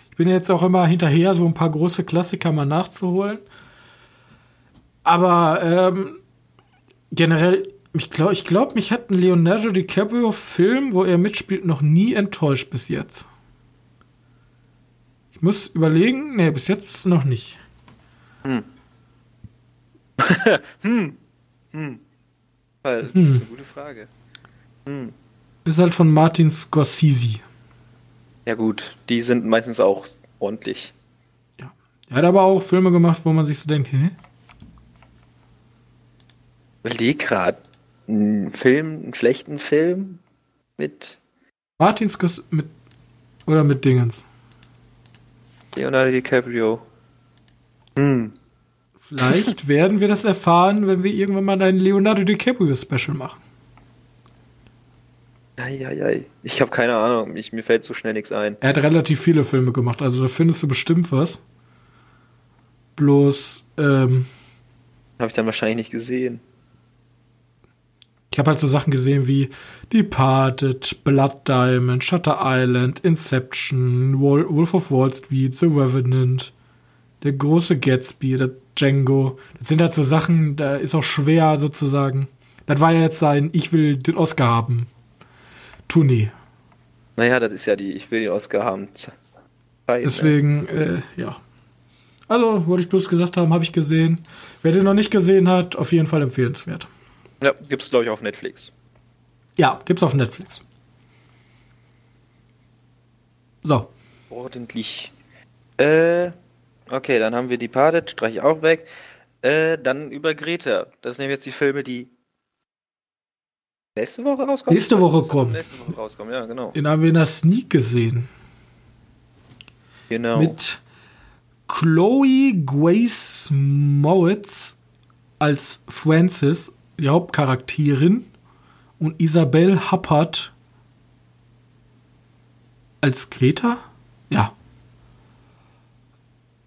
Ich bin jetzt auch immer hinterher, so ein paar große Klassiker mal nachzuholen. Aber ähm, generell, ich glaube, ich glaub, mich hat ein Leonardo DiCaprio-Film, wo er mitspielt, noch nie enttäuscht bis jetzt. Ich muss überlegen, nee, bis jetzt noch nicht. Weil, Das ist eine gute Frage. Ist halt von Martin Scorsese. Ja gut, die sind meistens auch ordentlich. Ja. Er hat aber auch Filme gemacht, wo man sich so denkt, hä? Überleg grad. Einen Film, einen schlechten Film mit Martin Scorsese mit oder mit Dingens. Leonardo DiCaprio. Hm. Vielleicht werden wir das erfahren, wenn wir irgendwann mal ein Leonardo DiCaprio Special machen. Eieiei. Ich habe keine Ahnung. Ich, mir fällt so schnell nichts ein. Er hat relativ viele Filme gemacht, also da findest du bestimmt was. Bloß, ähm, Habe ich dann wahrscheinlich nicht gesehen. Ich habe halt so Sachen gesehen wie Departed, Blood Diamond, Shutter Island, Inception, Wol Wolf of Wall Street, The Revenant, der große Gatsby, der Django. Das sind halt so Sachen, da ist auch schwer sozusagen. Das war ja jetzt sein Ich will den Oscar haben. Tournee. Naja, das ist ja die, ich will den Oscar haben. Zeit, ne? Deswegen, äh, ja. Also, wollte ich bloß gesagt haben, habe ich gesehen. Wer den noch nicht gesehen hat, auf jeden Fall empfehlenswert. Ja, gibt's glaube ich auf Netflix. Ja, gibt's auf Netflix. So. Ordentlich. Äh, okay, dann haben wir Departed, streiche ich auch weg. Äh, dann über Greta. Das sind jetzt die Filme, die nächste Woche rauskommen. Nächste Woche kommen. Nächste Woche rauskommen, ja, genau. Den haben wir in der Sneak gesehen. Genau. Mit Chloe Grace Moritz als Frances, die Hauptcharakterin, und Isabel Huppert als Greta? Ja.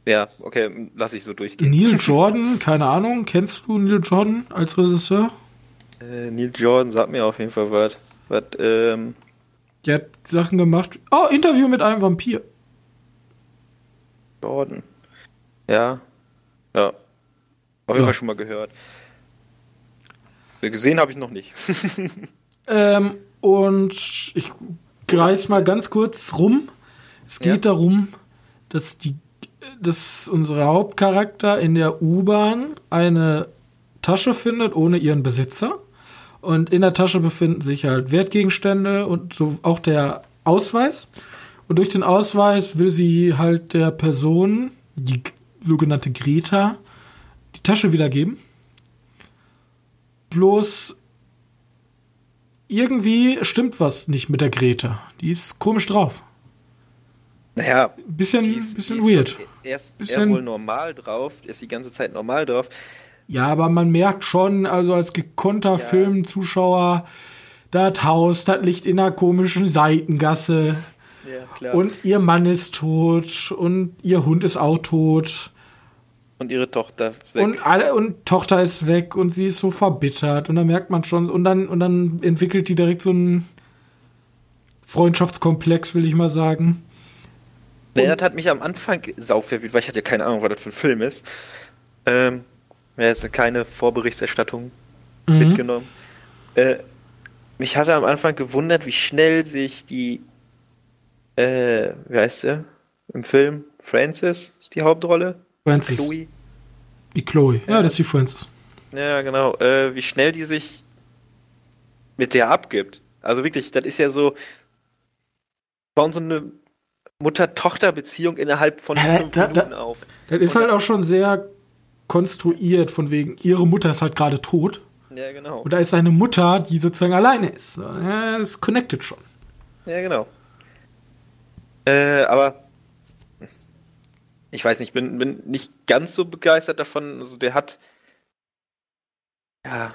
ja, okay, lass ich so durchgehen. Neil Jordan, keine Ahnung, kennst du Neil Jordan als Regisseur? Äh, Neil Jordan sagt mir auf jeden Fall was. Was, ähm, Der hat Sachen gemacht. Oh, Interview mit einem Vampir. Jordan. Ja. Ja. Auf jeden Ja. Fall schon mal gehört. Gesehen habe ich noch nicht. Ähm, und ich greif mal ganz kurz rum. Es geht Ja. darum, dass die, dass unser Hauptcharakter in der U-Bahn eine Tasche findet ohne ihren Besitzer. Und in der Tasche befinden sich halt Wertgegenstände und so auch der Ausweis. Und durch den Ausweis will sie halt der Person, die sogenannte Greta, die Tasche wiedergeben. Bloß irgendwie stimmt was nicht mit der Greta. Die ist komisch drauf. Naja, Bisschen, ist, bisschen weird. Erst Bisschen- wohl normal drauf, ist die ganze Zeit normal drauf. Ja, aber man merkt schon, also als gekonnter Ja. Filmzuschauer, das Haus, das liegt in einer komischen Seitengasse. Ja, klar. Und ihr Mann ist tot und ihr Hund ist auch tot. Und ihre Tochter ist weg. Und alle und Tochter ist weg und sie ist so verbittert und dann merkt man schon und dann und dann entwickelt die direkt so ein Freundschaftskomplex, will ich mal sagen. Das hat mich am Anfang sau verwirrt, weil ich hatte ja keine Ahnung, was das für ein Film ist. Ähm, ja, ist keine Vorberichterstattung mhm. mitgenommen. Äh, mich hatte am Anfang gewundert, wie schnell sich die, äh, wie heißt sie? Im Film? Francis ist die Hauptrolle? Francis. Chloe. Die Chloe, ja, das ist die Francis. Ja, genau. Äh, wie schnell die sich mit der abgibt. Also wirklich, das ist ja so, bauen so eine Mutter-Tochter-Beziehung innerhalb von ja, fünf da, Minuten da, auf. Das ist Und halt auch schon sehr konstruiert, von wegen, ihre Mutter ist halt gerade tot. Ja, genau. Und da ist seine Mutter, die sozusagen alleine ist. Ja, das connected schon. Ja, genau. Äh, aber ich weiß nicht, bin, bin nicht ganz so begeistert davon. Also der hat ja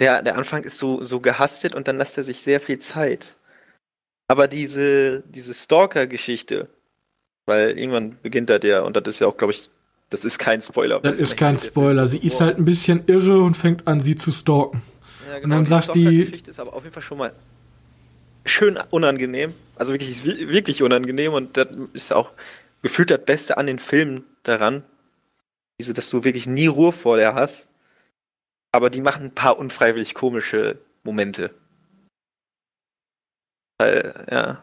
der, der Anfang ist so, so gehastet und dann lässt er sich sehr viel Zeit. Aber diese, diese Stalker-Geschichte, weil irgendwann beginnt das ja, und das ist ja auch, glaube ich, das ist kein Spoiler. Das ist kein Spoiler. Sie ist halt ein bisschen irre und fängt an, sie zu stalken. Ja, genau. Und dann die sagt die. Ist aber auf jeden Fall schon mal schön unangenehm. Also wirklich, wirklich unangenehm und das ist auch gefühlt das Beste an den Filmen daran. Diese, dass du wirklich nie Ruhe vor der hast aber die machen ein paar unfreiwillig komische Momente. Äh, ja.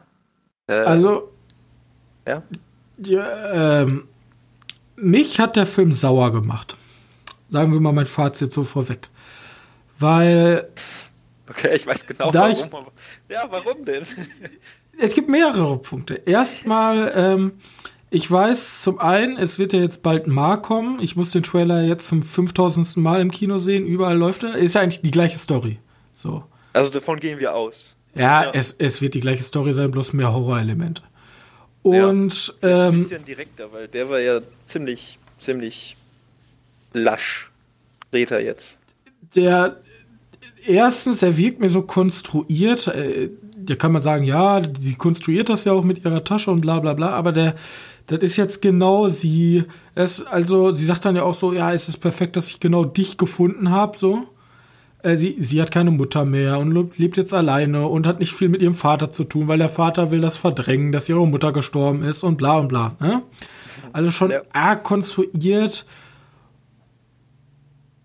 Äh, also. Ja. ja ähm, mich hat der Film sauer gemacht. Sagen wir mal mein Fazit so vorweg. Weil. Okay, ich weiß genau warum. Ich, ja, warum denn? es gibt mehrere Punkte. Erstmal, ähm, ich weiß zum einen, es wird ja jetzt bald Mar kommen. Ich muss den Trailer jetzt zum 5000. Mal im Kino sehen. Überall läuft er. Ist ja eigentlich die gleiche Story. So. Also davon gehen wir aus. Ja, ja. Es, es wird die gleiche Story sein, bloß mehr Horrorelemente. Und ja, ähm, ein bisschen direkter, weil der war ja ziemlich, ziemlich lasch. Dreht er jetzt. Der erstens, er wirkt mir so konstruiert. Äh, da kann man sagen, ja, die konstruiert das ja auch mit ihrer Tasche und bla bla bla, aber der, das ist jetzt genau sie. Es, also, sie sagt dann ja auch so, ja, es ist perfekt, dass ich genau dich gefunden habe, so. Äh, sie, sie hat keine Mutter mehr und lebt jetzt alleine und hat nicht viel mit ihrem Vater zu tun, weil der Vater will das verdrängen, dass ihre Mutter gestorben ist und bla und bla. Ne? Also schon ja. arg konstruiert.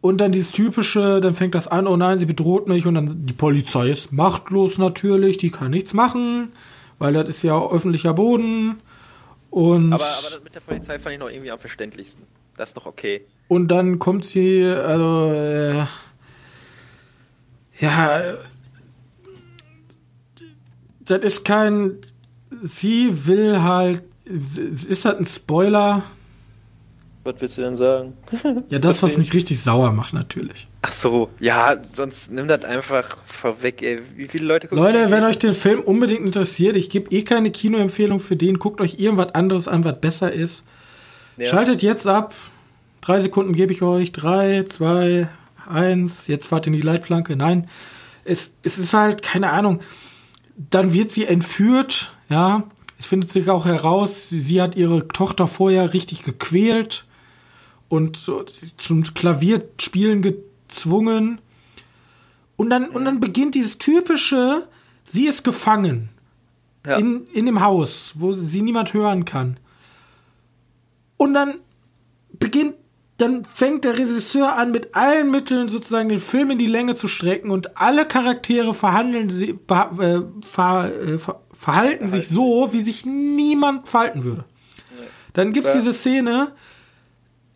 Und dann dieses typische, dann fängt das an, oh nein, sie bedroht mich und dann die Polizei ist machtlos natürlich, die kann nichts machen, weil das ist ja öffentlicher Boden. Und aber, aber mit der Polizei fand ich noch irgendwie am verständlichsten. Das ist doch okay. Und dann kommt sie, also, äh, ja, das ist kein, sie will halt, es ist halt ein Spoiler. Was willst du denn sagen? Ja, das, was mich richtig sauer macht, natürlich. Ach so, ja, sonst nimm das einfach vorweg, ey. Wie viele Leute gucken Leute, wenn euch der Film unbedingt interessiert, ich gebe eh keine Kinoempfehlung für den, guckt euch irgendwas anderes an, was besser ist. Ja. Schaltet jetzt ab. Drei Sekunden gebe ich euch. Drei, zwei, eins. Jetzt fahrt in die Leitplanke. Nein. Es, es ist halt, keine Ahnung. Dann wird sie entführt, ja. Es findet sich auch heraus, sie hat ihre Tochter vorher richtig gequält und so zum Klavierspielen gezwungen. Und dann, und dann beginnt dieses typische, sie ist gefangen. Ja. In, in dem Haus, wo sie niemand hören kann. Und dann beginnt, dann fängt der Regisseur an, mit allen Mitteln sozusagen den Film in die Länge zu strecken und alle Charaktere verhandeln sie, äh, ver, äh, ver, verhalten sich so, wie sich niemand verhalten würde. Dann gibt es diese Szene,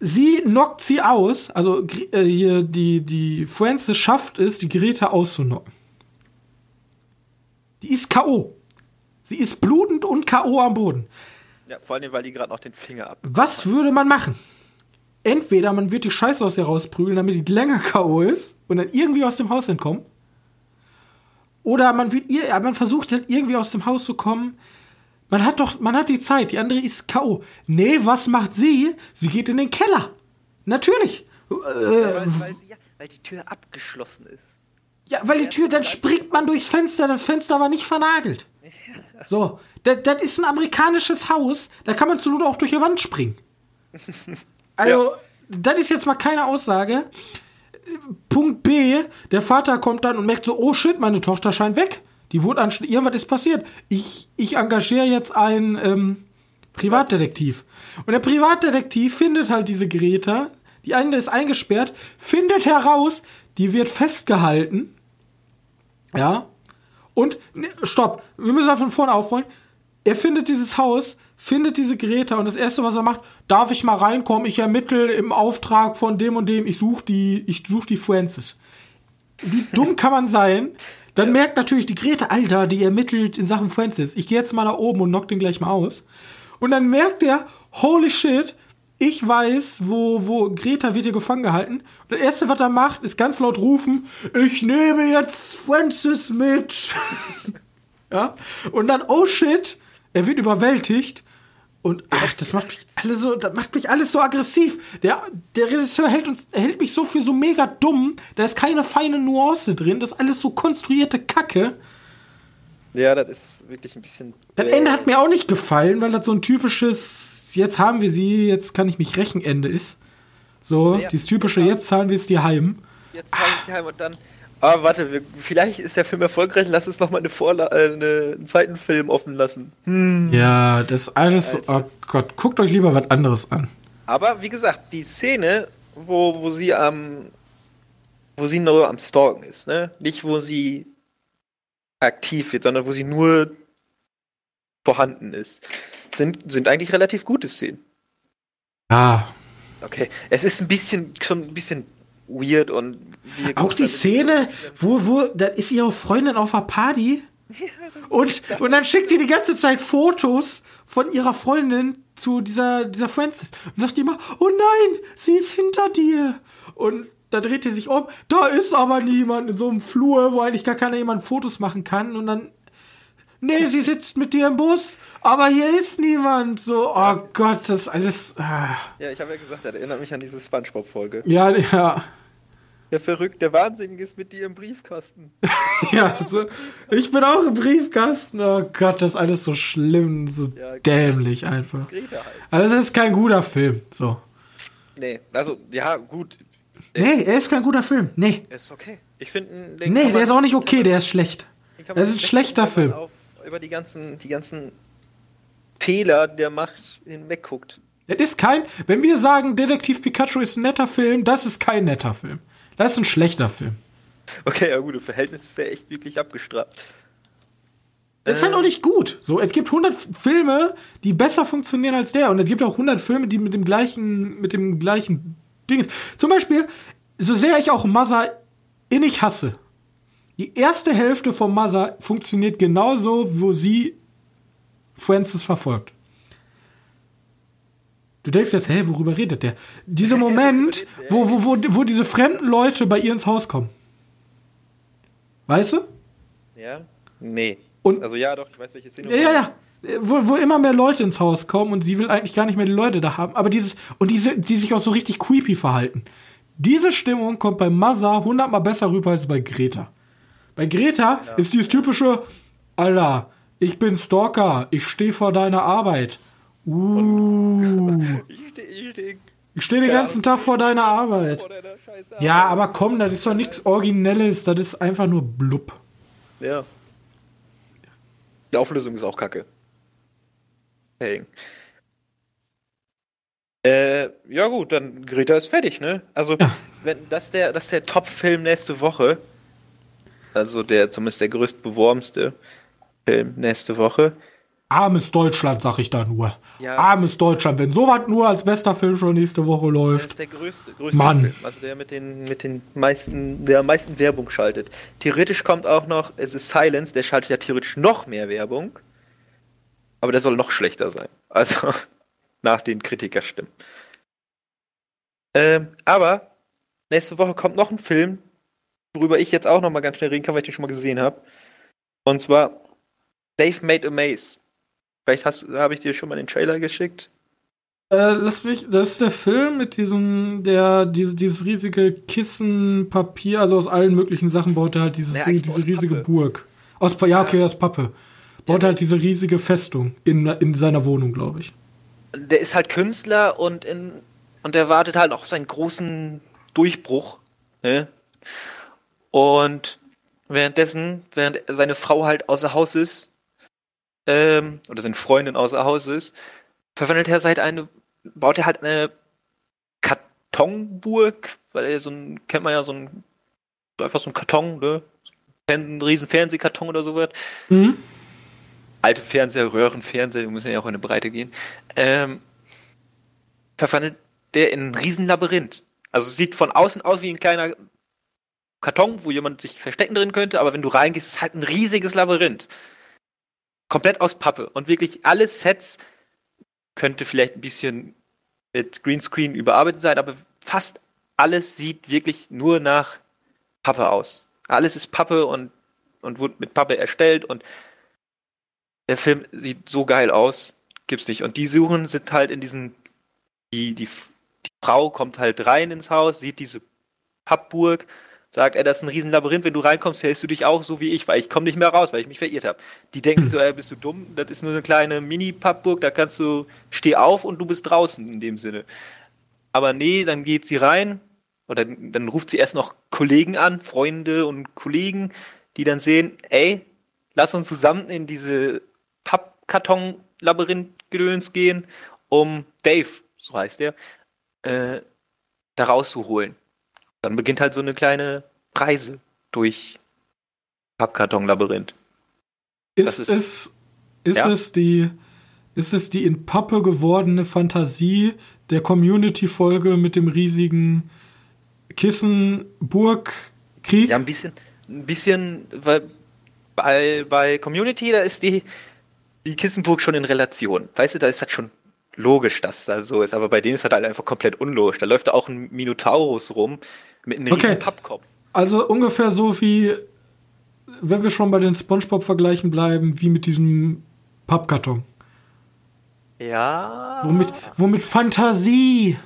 sie knockt sie aus, also äh, hier die, die Frances schafft es, die Greta auszunocken. Die ist K.O. Sie ist blutend und K.O. am Boden. Ja, vor allem, weil die gerade noch den Finger ab. Was würde man machen? Entweder man wird die Scheiße aus ihr rausprügeln, damit die länger K.O. ist und dann irgendwie aus dem Haus entkommen. Oder man wird ihr, man versucht halt irgendwie aus dem Haus zu kommen, man hat doch, man hat die Zeit, die andere ist K.O. Nee, was macht sie? Sie geht in den Keller. Natürlich. Ja, weil, weil, sie, ja, weil die Tür abgeschlossen ist. Ja, weil die Tür, dann springt man durchs Fenster, das Fenster war nicht vernagelt. So, das, das ist ein amerikanisches Haus, da kann man zur Not auch durch die Wand springen. Also, ja. das ist jetzt mal keine Aussage. Punkt B, der Vater kommt dann und merkt so, oh shit, meine Tochter scheint weg. Die wurde an irgendwas ist passiert. Ich, ich engagiere jetzt einen ähm, Privatdetektiv. Und der Privatdetektiv findet halt diese Greta, die eine ist eingesperrt, findet heraus, die wird festgehalten. Ja. Und, ne, stopp, wir müssen halt von vorne aufrollen. Er findet dieses Haus, findet diese Greta und das erste, was er macht, darf ich mal reinkommen? Ich ermittle im Auftrag von dem und dem, ich suche die, ich suche die Francis. Wie dumm kann man sein? Dann merkt natürlich die Greta, Alter, die ermittelt in Sachen Francis. Ich gehe jetzt mal nach oben und knock den gleich mal aus. Und dann merkt er, holy shit, ich weiß, wo, wo Greta wird hier gefangen gehalten. Und das erste, was er macht, ist ganz laut rufen, ich nehme jetzt Francis mit. ja. Und dann, oh shit, er wird überwältigt. Und ach, das macht mich alles so, das macht mich alles so aggressiv. Der, der Regisseur hält uns, hält mich so für so mega dumm. Da ist keine feine Nuance drin. Das ist alles so konstruierte Kacke. Ja, das ist wirklich ein bisschen. Das Ende hat mir auch nicht gefallen, weil das so ein typisches, jetzt haben wir sie, jetzt kann ich mich rächen Ende ist. So, Ja, dieses typische, genau. jetzt zahlen wir es dir heim. Jetzt haben sie heim und dann. Ah, warte, wir, vielleicht ist der Film erfolgreich, lass uns noch mal eine Vorla äh, eine, einen zweiten Film offen lassen. Ja, das alles so, Alter. oh Gott, guckt euch lieber was anderes an. Aber wie gesagt, die Szene, wo, wo sie am. wo sie nur am Stalken ist, ne? Nicht, wo sie aktiv wird, sondern wo sie nur vorhanden ist, sind, sind eigentlich relativ gute Szenen. Ja. Okay. Es ist ein bisschen, schon ein bisschen weird und Auch die Szene, wo, wo, da ist ihre Freundin auf der Party und, und dann schickt die die ganze Zeit Fotos von ihrer Freundin zu dieser, dieser Francis und sagt immer, oh nein, sie ist hinter dir. Und da dreht sie sich um, da ist aber niemand in so einem Flur, wo eigentlich gar keiner jemand Fotos machen kann und dann, nee, sie sitzt mit dir im Bus, aber hier ist niemand. So, oh Gott, das ist alles, ah. Ja, ich habe ja gesagt, das erinnert mich an diese Spongebob-Folge. ja, ja. Der Verrückte, der Wahnsinnige ist mit dir im Briefkasten. Ja, so, ich bin auch im Briefkasten. Oh Gott, das ist alles so schlimm, so Ja, dämlich einfach. Greta halt. Also, es ist kein guter Film. So. Nee, also, ja, gut. Nee, er ist kein guter Film. Nee. Ist okay. Ich finde, Nee, der ist auch nicht okay, der ist schlecht. Das ist ein schlechter Film. Auf, über die ganzen, die ganzen Fehler der Macht hinwegguckt. Das ist kein, wenn wir sagen, Detektiv Pikachu ist ein netter Film, das ist kein netter Film. Das ist ein schlechter Film. Okay, ja gut, im Verhältnis ist der echt wirklich abgestraft. Das ist halt auch nicht gut. So, es gibt 100 Filme, die besser funktionieren als der. Und es gibt auch 100 Filme, die mit dem gleichen, mit dem gleichen Ding. Zum Beispiel, so sehr ich auch Mother innig hasse. Die erste Hälfte von Mother funktioniert genauso, wo sie Francis verfolgt. Du denkst jetzt, hä, worüber redet der? Dieser Moment, wo, wo, wo, wo diese fremden Leute bei ihr ins Haus kommen. Weißt du? Ja? Nee. Und- also ja, doch, ich weiß, welche Szene. Ja, ja, ja. Wo, wo immer mehr Leute ins Haus kommen und sie will eigentlich gar nicht mehr die Leute da haben. Aber dieses, und diese, die sich auch so richtig creepy verhalten. Diese Stimmung kommt bei Mother hundertmal besser rüber als bei Greta. Bei Greta ist dieses typische, Alter, ich bin Stalker, ich stehe vor deiner Arbeit. Uh, Ich stehe ich steh ich stehe den ganzen Tag vor deiner Arbeit. vor deiner. Ja, aber komm, das ist doch nichts Originelles, das ist einfach nur blub. Ja. Die Auflösung ist auch kacke. Hey. Äh, ja gut, dann Greta ist fertig, ne? Also, wenn das der, das der Top-Film nächste Woche. Also der zumindest der größt beworbenste Film nächste Woche. Armes Deutschland, sag ich da nur. Ja. Armes Deutschland, wenn sowas nur als bester Film schon nächste Woche Das läuft. ist der größte, größte Mann. Film. Also der mit den, mit den meisten, der am meisten Werbung schaltet. Theoretisch kommt auch noch, es ist Silence, der schaltet ja theoretisch noch mehr Werbung. Aber der soll noch schlechter sein. Also nach den Kritikerstimmen. Ähm, aber nächste Woche kommt noch ein Film, worüber ich jetzt auch noch mal ganz schnell reden kann, weil ich den schon mal gesehen habe. Und zwar Dave Made a Maze. Vielleicht habe ich dir schon mal den Trailer geschickt. Äh, lass mich, das ist der Film mit diesem, der, diese, dieses riesige Kissen, Papier, also aus allen möglichen Sachen baut er halt dieses, Ja, eigentlich diese riesige Pappe. Burg. Aus, ja, okay, aus Pappe. Baut halt diese riesige Festung in, in seiner Wohnung, glaube ich. der ist halt Künstler und in und der wartet halt auf seinen großen Durchbruch. Ne? Und währenddessen, während seine Frau halt außer Haus ist, ähm, oder seine Freundin außer Haus ist, verwandelt er halt eine, baut er halt eine Kartonburg, weil er so ein, kennt man ja so ein, einfach so ein Karton, ne? Ein riesen Fernsehkarton oder so wird. Mhm. Alte Fernseher, Röhrenfernseher, die müssen ja auch in eine Breite gehen. Ähm, verwandelt der in ein Riesenlabyrinth. Also sieht von außen aus wie ein kleiner Karton, wo jemand sich verstecken drin könnte, aber wenn du reingehst, ist es halt ein riesiges Labyrinth. Komplett aus Pappe. Und wirklich alle Sets könnte vielleicht ein bisschen mit Greenscreen überarbeitet sein, aber fast alles sieht wirklich nur nach Pappe aus. Alles ist Pappe und, und wurde mit Pappe erstellt und der Film sieht so geil aus, gibt's nicht. Und die Suchen sind halt in diesen, die, die, die Frau kommt halt rein ins Haus, sieht diese Pappburg sagt er, das ist ein Riesenlabyrinth, wenn du reinkommst, fällst du dich auch so wie ich, weil ich komme nicht mehr raus, weil ich mich verirrt habe. Die denken so, ey, bist du dumm, das ist nur eine kleine Mini-Pappburg, da kannst du, steh auf und du bist draußen in dem Sinne. Aber nee, dann geht sie rein, oder dann ruft sie erst noch Kollegen an, Freunde und Kollegen, die dann sehen, ey, lass uns zusammen in diese Pappkarton-Labyrinth-Gedöns gehen, um Dave, so heißt er, äh, da rauszuholen dann beginnt halt so eine kleine Reise durch Pappkarton-Labyrinth. Ist, ist, es, ist ja? es die, ist es die in Pappe gewordene Fantasie der Community-Folge mit dem riesigen Kissen-Burg-Krieg? Ja, ein bisschen, ein bisschen, weil bei, bei Community, da ist die, die Kissenburg schon in Relation. Weißt du, da ist das schon logisch, dass das so ist, aber bei denen ist das halt einfach komplett unlogisch. Da läuft da auch ein Minotaurus rum, mit einem okay. Pappkopf. Also ungefähr so wie, wenn wir schon bei den Spongebob-Vergleichen bleiben, wie mit diesem Pappkarton. Ja. Womit, womit Fantasie.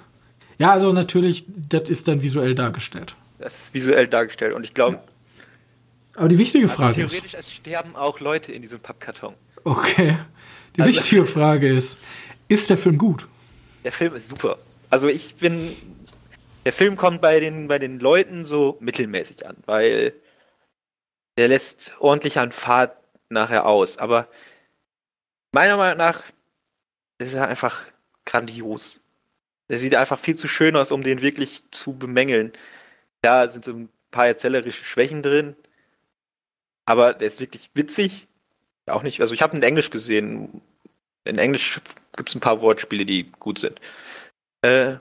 Ja, also natürlich, das ist dann visuell dargestellt. Das ist visuell dargestellt und ich glaube. Aber die wichtige also Frage theoretisch ist. Theoretisch, sterben auch Leute in diesem Pappkarton. Okay. Die also, wichtige Frage ist: Ist der Film gut? Der Film ist super. Also ich bin der Film kommt bei den, bei den Leuten so mittelmäßig an, weil der lässt ordentlich an Fahrt nachher aus. Aber meiner Meinung nach ist er einfach grandios. Der sieht einfach viel zu schön aus, um den wirklich zu bemängeln. Da sind so ein paar erzählerische Schwächen drin, aber der ist wirklich witzig. Auch nicht, also ich habe ihn in Englisch gesehen. In Englisch gibt es ein paar Wortspiele, die gut sind. Äh,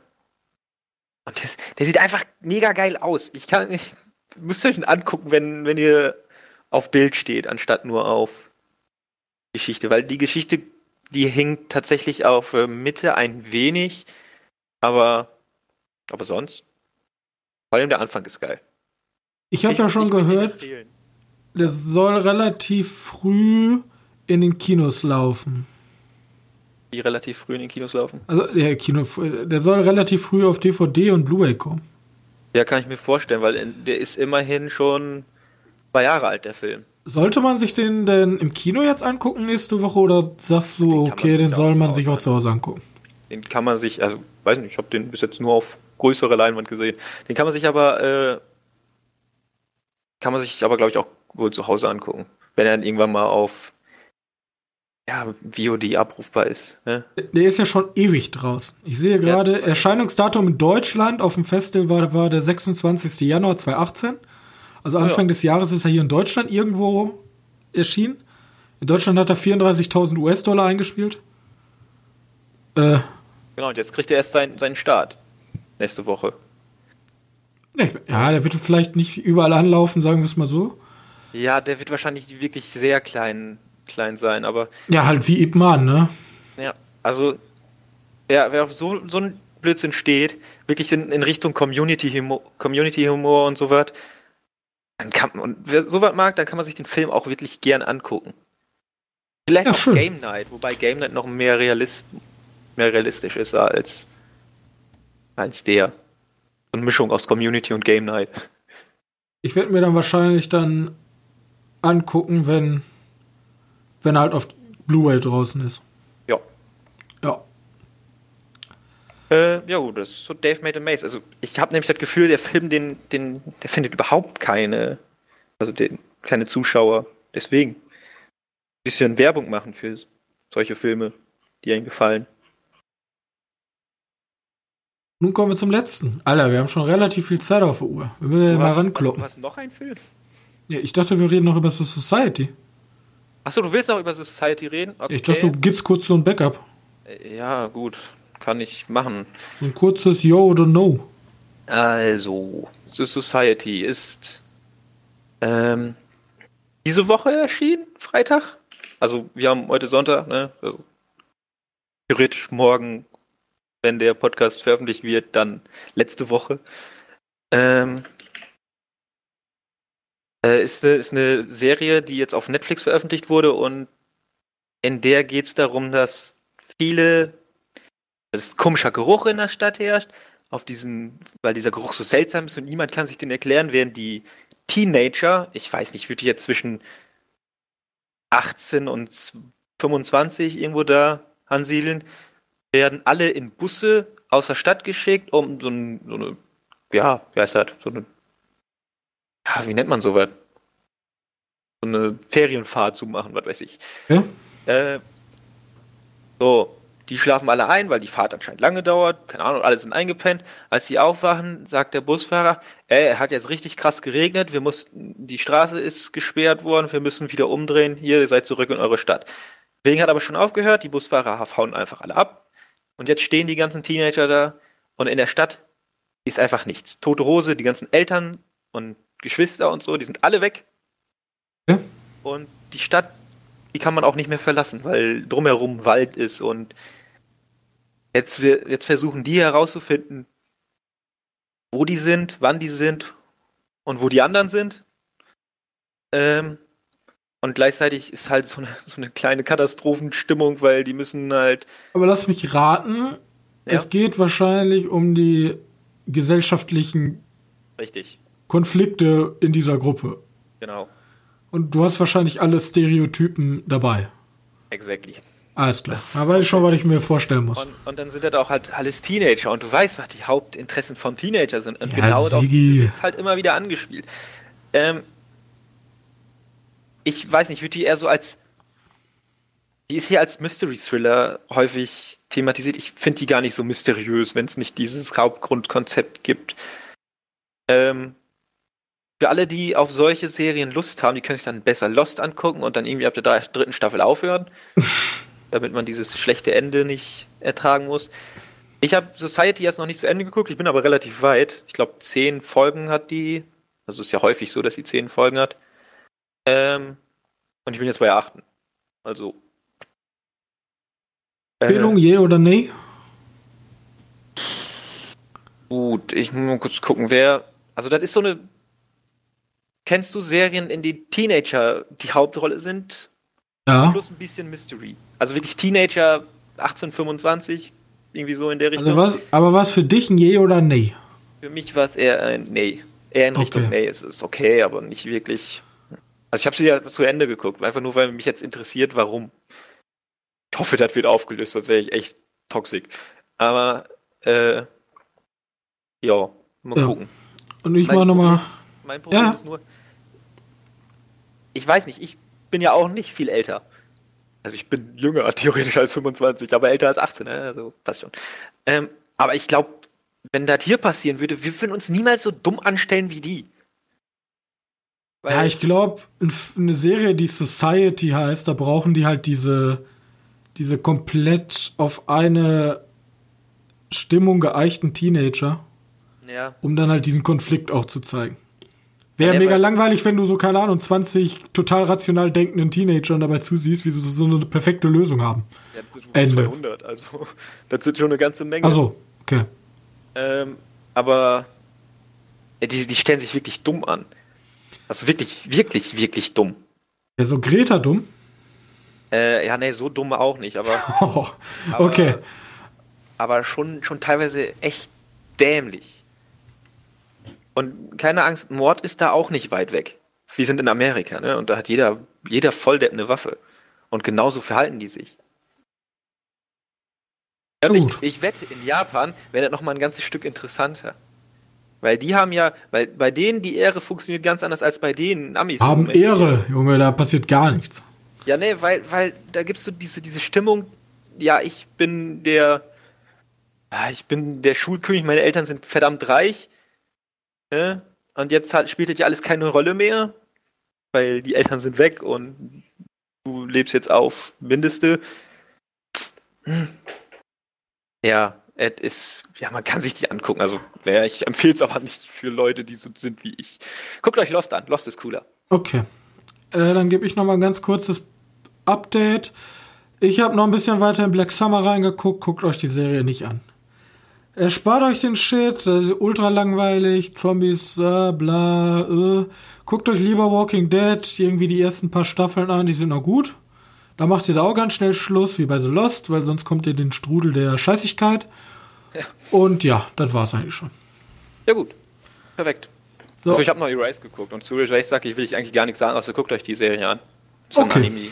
und das, der sieht einfach mega geil aus. Ich kann, ich müsst euch ihn angucken, wenn, wenn ihr auf Bild steht, anstatt nur auf Geschichte, weil die Geschichte, die hinkt tatsächlich auf äh, Mitte ein wenig, aber, aber sonst, vor allem der Anfang ist geil. Ich habe ja schon gehört, der soll relativ früh in den Kinos laufen die relativ früh in den Kinos laufen? Also der Kino, der soll relativ früh auf DVD und Blu-ray kommen. Ja, kann ich mir vorstellen, weil der ist immerhin schon zwei Jahre alt, der Film. Sollte man sich den denn im Kino jetzt angucken nächste Woche oder sagst du, den okay, den soll man sich auch zu Hause angucken? Den kann man sich, also weiß nicht, ich habe den bis jetzt nur auf größere Leinwand gesehen. Den kann man sich aber, äh, kann man sich aber glaube ich auch wohl zu Hause angucken, wenn er dann irgendwann mal auf ja, VOD abrufbar ist. Ne? Der ist ja schon ewig draußen. Ich sehe gerade, ja, Erscheinungsdatum in Deutschland auf dem Festival war, war der 26. Januar 2018. Also Anfang ja. des Jahres ist er hier in Deutschland irgendwo erschienen. In Deutschland hat er 34.000 US-Dollar eingespielt. Äh, genau, und jetzt kriegt er erst seinen, seinen Start. Nächste Woche. Ja, der wird vielleicht nicht überall anlaufen, sagen wir es mal so. Ja, der wird wahrscheinlich wirklich sehr klein klein sein, aber. Ja, halt wie Ip Man, ne? Ja, also wer, wer auf so, so ein Blödsinn steht, wirklich in, in Richtung Community-Humor Community -Humor und so was, dann kann und wer sowas mag, dann kann man sich den Film auch wirklich gern angucken. Vielleicht ja, auch schön. Game Night, wobei Game Night noch mehr, Realist, mehr realistisch ist als, als der. So eine Mischung aus Community und Game Night. Ich werde mir dann wahrscheinlich dann angucken, wenn wenn er halt auf Blu-ray draußen ist. Ja. Ja. Äh, ja gut, das ist so Dave Made a Maze. Also ich habe nämlich das Gefühl, der Film, den, den, der findet überhaupt keine, also den, keine Zuschauer. Deswegen. Ein bisschen Werbung machen für solche Filme, die ihnen gefallen. Nun kommen wir zum letzten. Alter, wir haben schon relativ viel Zeit auf der Uhr. Wir müssen ja mal rankloppen. Du hast noch einen Film? Ja, ich dachte, wir reden noch über The Society. Achso, du willst noch über The Society reden? Okay. Ich dachte, du gibst kurz so ein Backup. Ja, gut. Kann ich machen. Ein kurzes Yo oder No. Also, The Society ist ähm, diese Woche erschienen, Freitag. Also, wir haben heute Sonntag, ne? Also, theoretisch morgen, wenn der Podcast veröffentlicht wird, dann letzte Woche. Ähm, äh, ist, eine, ist eine Serie, die jetzt auf Netflix veröffentlicht wurde und in der geht es darum, dass viele, dass komischer Geruch in der Stadt herrscht, auf diesen, weil dieser Geruch so seltsam ist und niemand kann sich den erklären, während die Teenager, ich weiß nicht, würde ich jetzt zwischen 18 und 25 irgendwo da ansiedeln, werden alle in Busse aus der Stadt geschickt, um so, ein, so eine, ja, wie heißt das, so eine, ja, wie nennt man sowas? So eine Ferienfahrt zu machen, was weiß ich. Ja? Äh, so, die schlafen alle ein, weil die Fahrt anscheinend lange dauert. Keine Ahnung, alle sind eingepennt. Als sie aufwachen, sagt der Busfahrer, ey, hat jetzt richtig krass geregnet, wir mussten, die Straße ist gesperrt worden, wir müssen wieder umdrehen, hier, ihr seid zurück in eure Stadt. Regen hat aber schon aufgehört, die Busfahrer hauen einfach alle ab. Und jetzt stehen die ganzen Teenager da und in der Stadt ist einfach nichts. Tote Hose, die ganzen Eltern und Geschwister und so, die sind alle weg. Ja? Und die Stadt, die kann man auch nicht mehr verlassen, weil drumherum Wald ist und Jetzt, wir, jetzt versuchen die herauszufinden, wo die sind, wann die sind und wo die anderen sind. Ähm, und gleichzeitig ist halt so eine, so eine kleine Katastrophenstimmung, weil die müssen halt. Aber lass mich raten. Ja. Es geht wahrscheinlich um die gesellschaftlichen Richtig. Konflikte in dieser Gruppe. Genau. Und du hast wahrscheinlich alle Stereotypen dabei. Exactly. Alles klar. Da weiß ich schon, was ich mir vorstellen muss. Und, und dann sind das auch halt alles Teenager und du weißt, was die Hauptinteressen von Teenager sind. Und Ja, genau Sigi. wird halt immer wieder angespielt. Ähm, ich weiß nicht, wird die eher so als. Die ist hier als Mystery Thriller häufig thematisiert. Ich finde die gar nicht so mysteriös, wenn es nicht dieses Hauptgrundkonzept gibt. Ähm, für alle, die auf solche Serien Lust haben, die können sich dann besser Lost angucken und dann irgendwie ab der dritten Staffel aufhören damit man dieses schlechte Ende nicht ertragen muss. Ich habe Society jetzt noch nicht zu Ende geguckt, ich bin aber relativ weit. Ich glaube, zehn Folgen hat die. Also ist ja häufig so, dass sie zehn Folgen hat. Ähm, und ich bin jetzt bei der achten. Also. Äh, Empfehlung, je oder nee? gut, ich muss mal kurz gucken, wer. Also, das ist so eine. Kennst du Serien, in denen Teenager die Hauptrolle sind? Ja. Plus ein bisschen Mystery. Also wirklich Teenager 18, 25, irgendwie so in der Richtung. Also was, aber was für dich ein je oder nee? Für mich war es eher ein Nee. Eher in Richtung Okay. Nee. Es ist okay, aber nicht wirklich. Also ich habe sie ja zu Ende geguckt, einfach nur, weil mich jetzt interessiert, warum. Ich hoffe, das wird aufgelöst, sonst wäre ich echt toxisch. Aber, äh, ja, mal Ja. gucken. Und ich Mein war nochmal. Mein Problem Ja. ist nur, ich weiß nicht, ich bin ja auch nicht viel älter. Also ich bin jünger theoretisch als 25, aber älter als 18, ne? also passt schon. Ähm, aber ich glaube, wenn das hier passieren würde, wir würden uns niemals so dumm anstellen wie die. Weil, Ja, ich glaube, eine Serie, die Society heißt, da brauchen die halt diese, diese komplett auf eine Stimmung geeichten Teenager, ja, um dann halt diesen Konflikt auch zu zeigen. Wäre Ja, mega weil- langweilig, wenn du so, keine Ahnung, 20 total rational denkenden Teenagern dabei zusiehst, wie sie so, so eine perfekte Lösung haben. ja das sind schon Ende. 200, also das sind schon eine ganze Menge. Ach so, okay. Ähm, aber ja, die, die stellen sich wirklich dumm an. Also wirklich, wirklich, wirklich dumm. Ja, so Greta dumm. Äh, ja, nee, so dumm auch nicht, aber Oh, Aber- okay. aber schon, schon teilweise echt dämlich. Und keine Angst, Mord ist da auch nicht weit weg. Wir sind in Amerika, ne? Und da hat jeder, jeder Volldepp eine Waffe. Und genauso verhalten die sich. Ja, ich, ich wette, in Japan wäre das nochmal ein ganzes Stück interessanter. Weil die haben ja, weil bei denen die Ehre funktioniert ganz anders als bei denen Amis. Haben Ehre, Junge, da passiert gar nichts. Ja, nee, weil, weil da gibst du diese, diese Stimmung, ja, ich bin der, ja, ich bin der Schulkönig, meine Eltern sind verdammt reich, ne? Und jetzt spielt das ja alles keine Rolle mehr, weil die Eltern sind weg und du lebst jetzt auf Mindeste. Ja, es ist, ja, man kann sich die angucken. Also, ja, ich empfehle es aber nicht für Leute, die so sind wie ich. Guckt euch Lost an. Lost ist cooler. Okay. Äh, dann gebe ich noch mal ein ganz kurzes Update. Ich habe noch ein bisschen weiter in Black Summer reingeguckt. Guckt euch die Serie nicht an. Erspart euch den Shit, das ist ultra langweilig, Zombies, äh, bla, äh. Guckt euch lieber Walking Dead, irgendwie die ersten paar Staffeln an, die sind noch gut. Da macht ihr da auch ganz schnell Schluss, wie bei The Lost, weil sonst kommt ihr den Strudel der Scheißigkeit. Ja. Und ja, das war's eigentlich schon. Ja gut, perfekt. So. Also ich habe noch Erase geguckt und zu Erase sage ich, will ich eigentlich gar nichts sagen, außer guckt euch die Serie an. Das ist okay. ein Anime.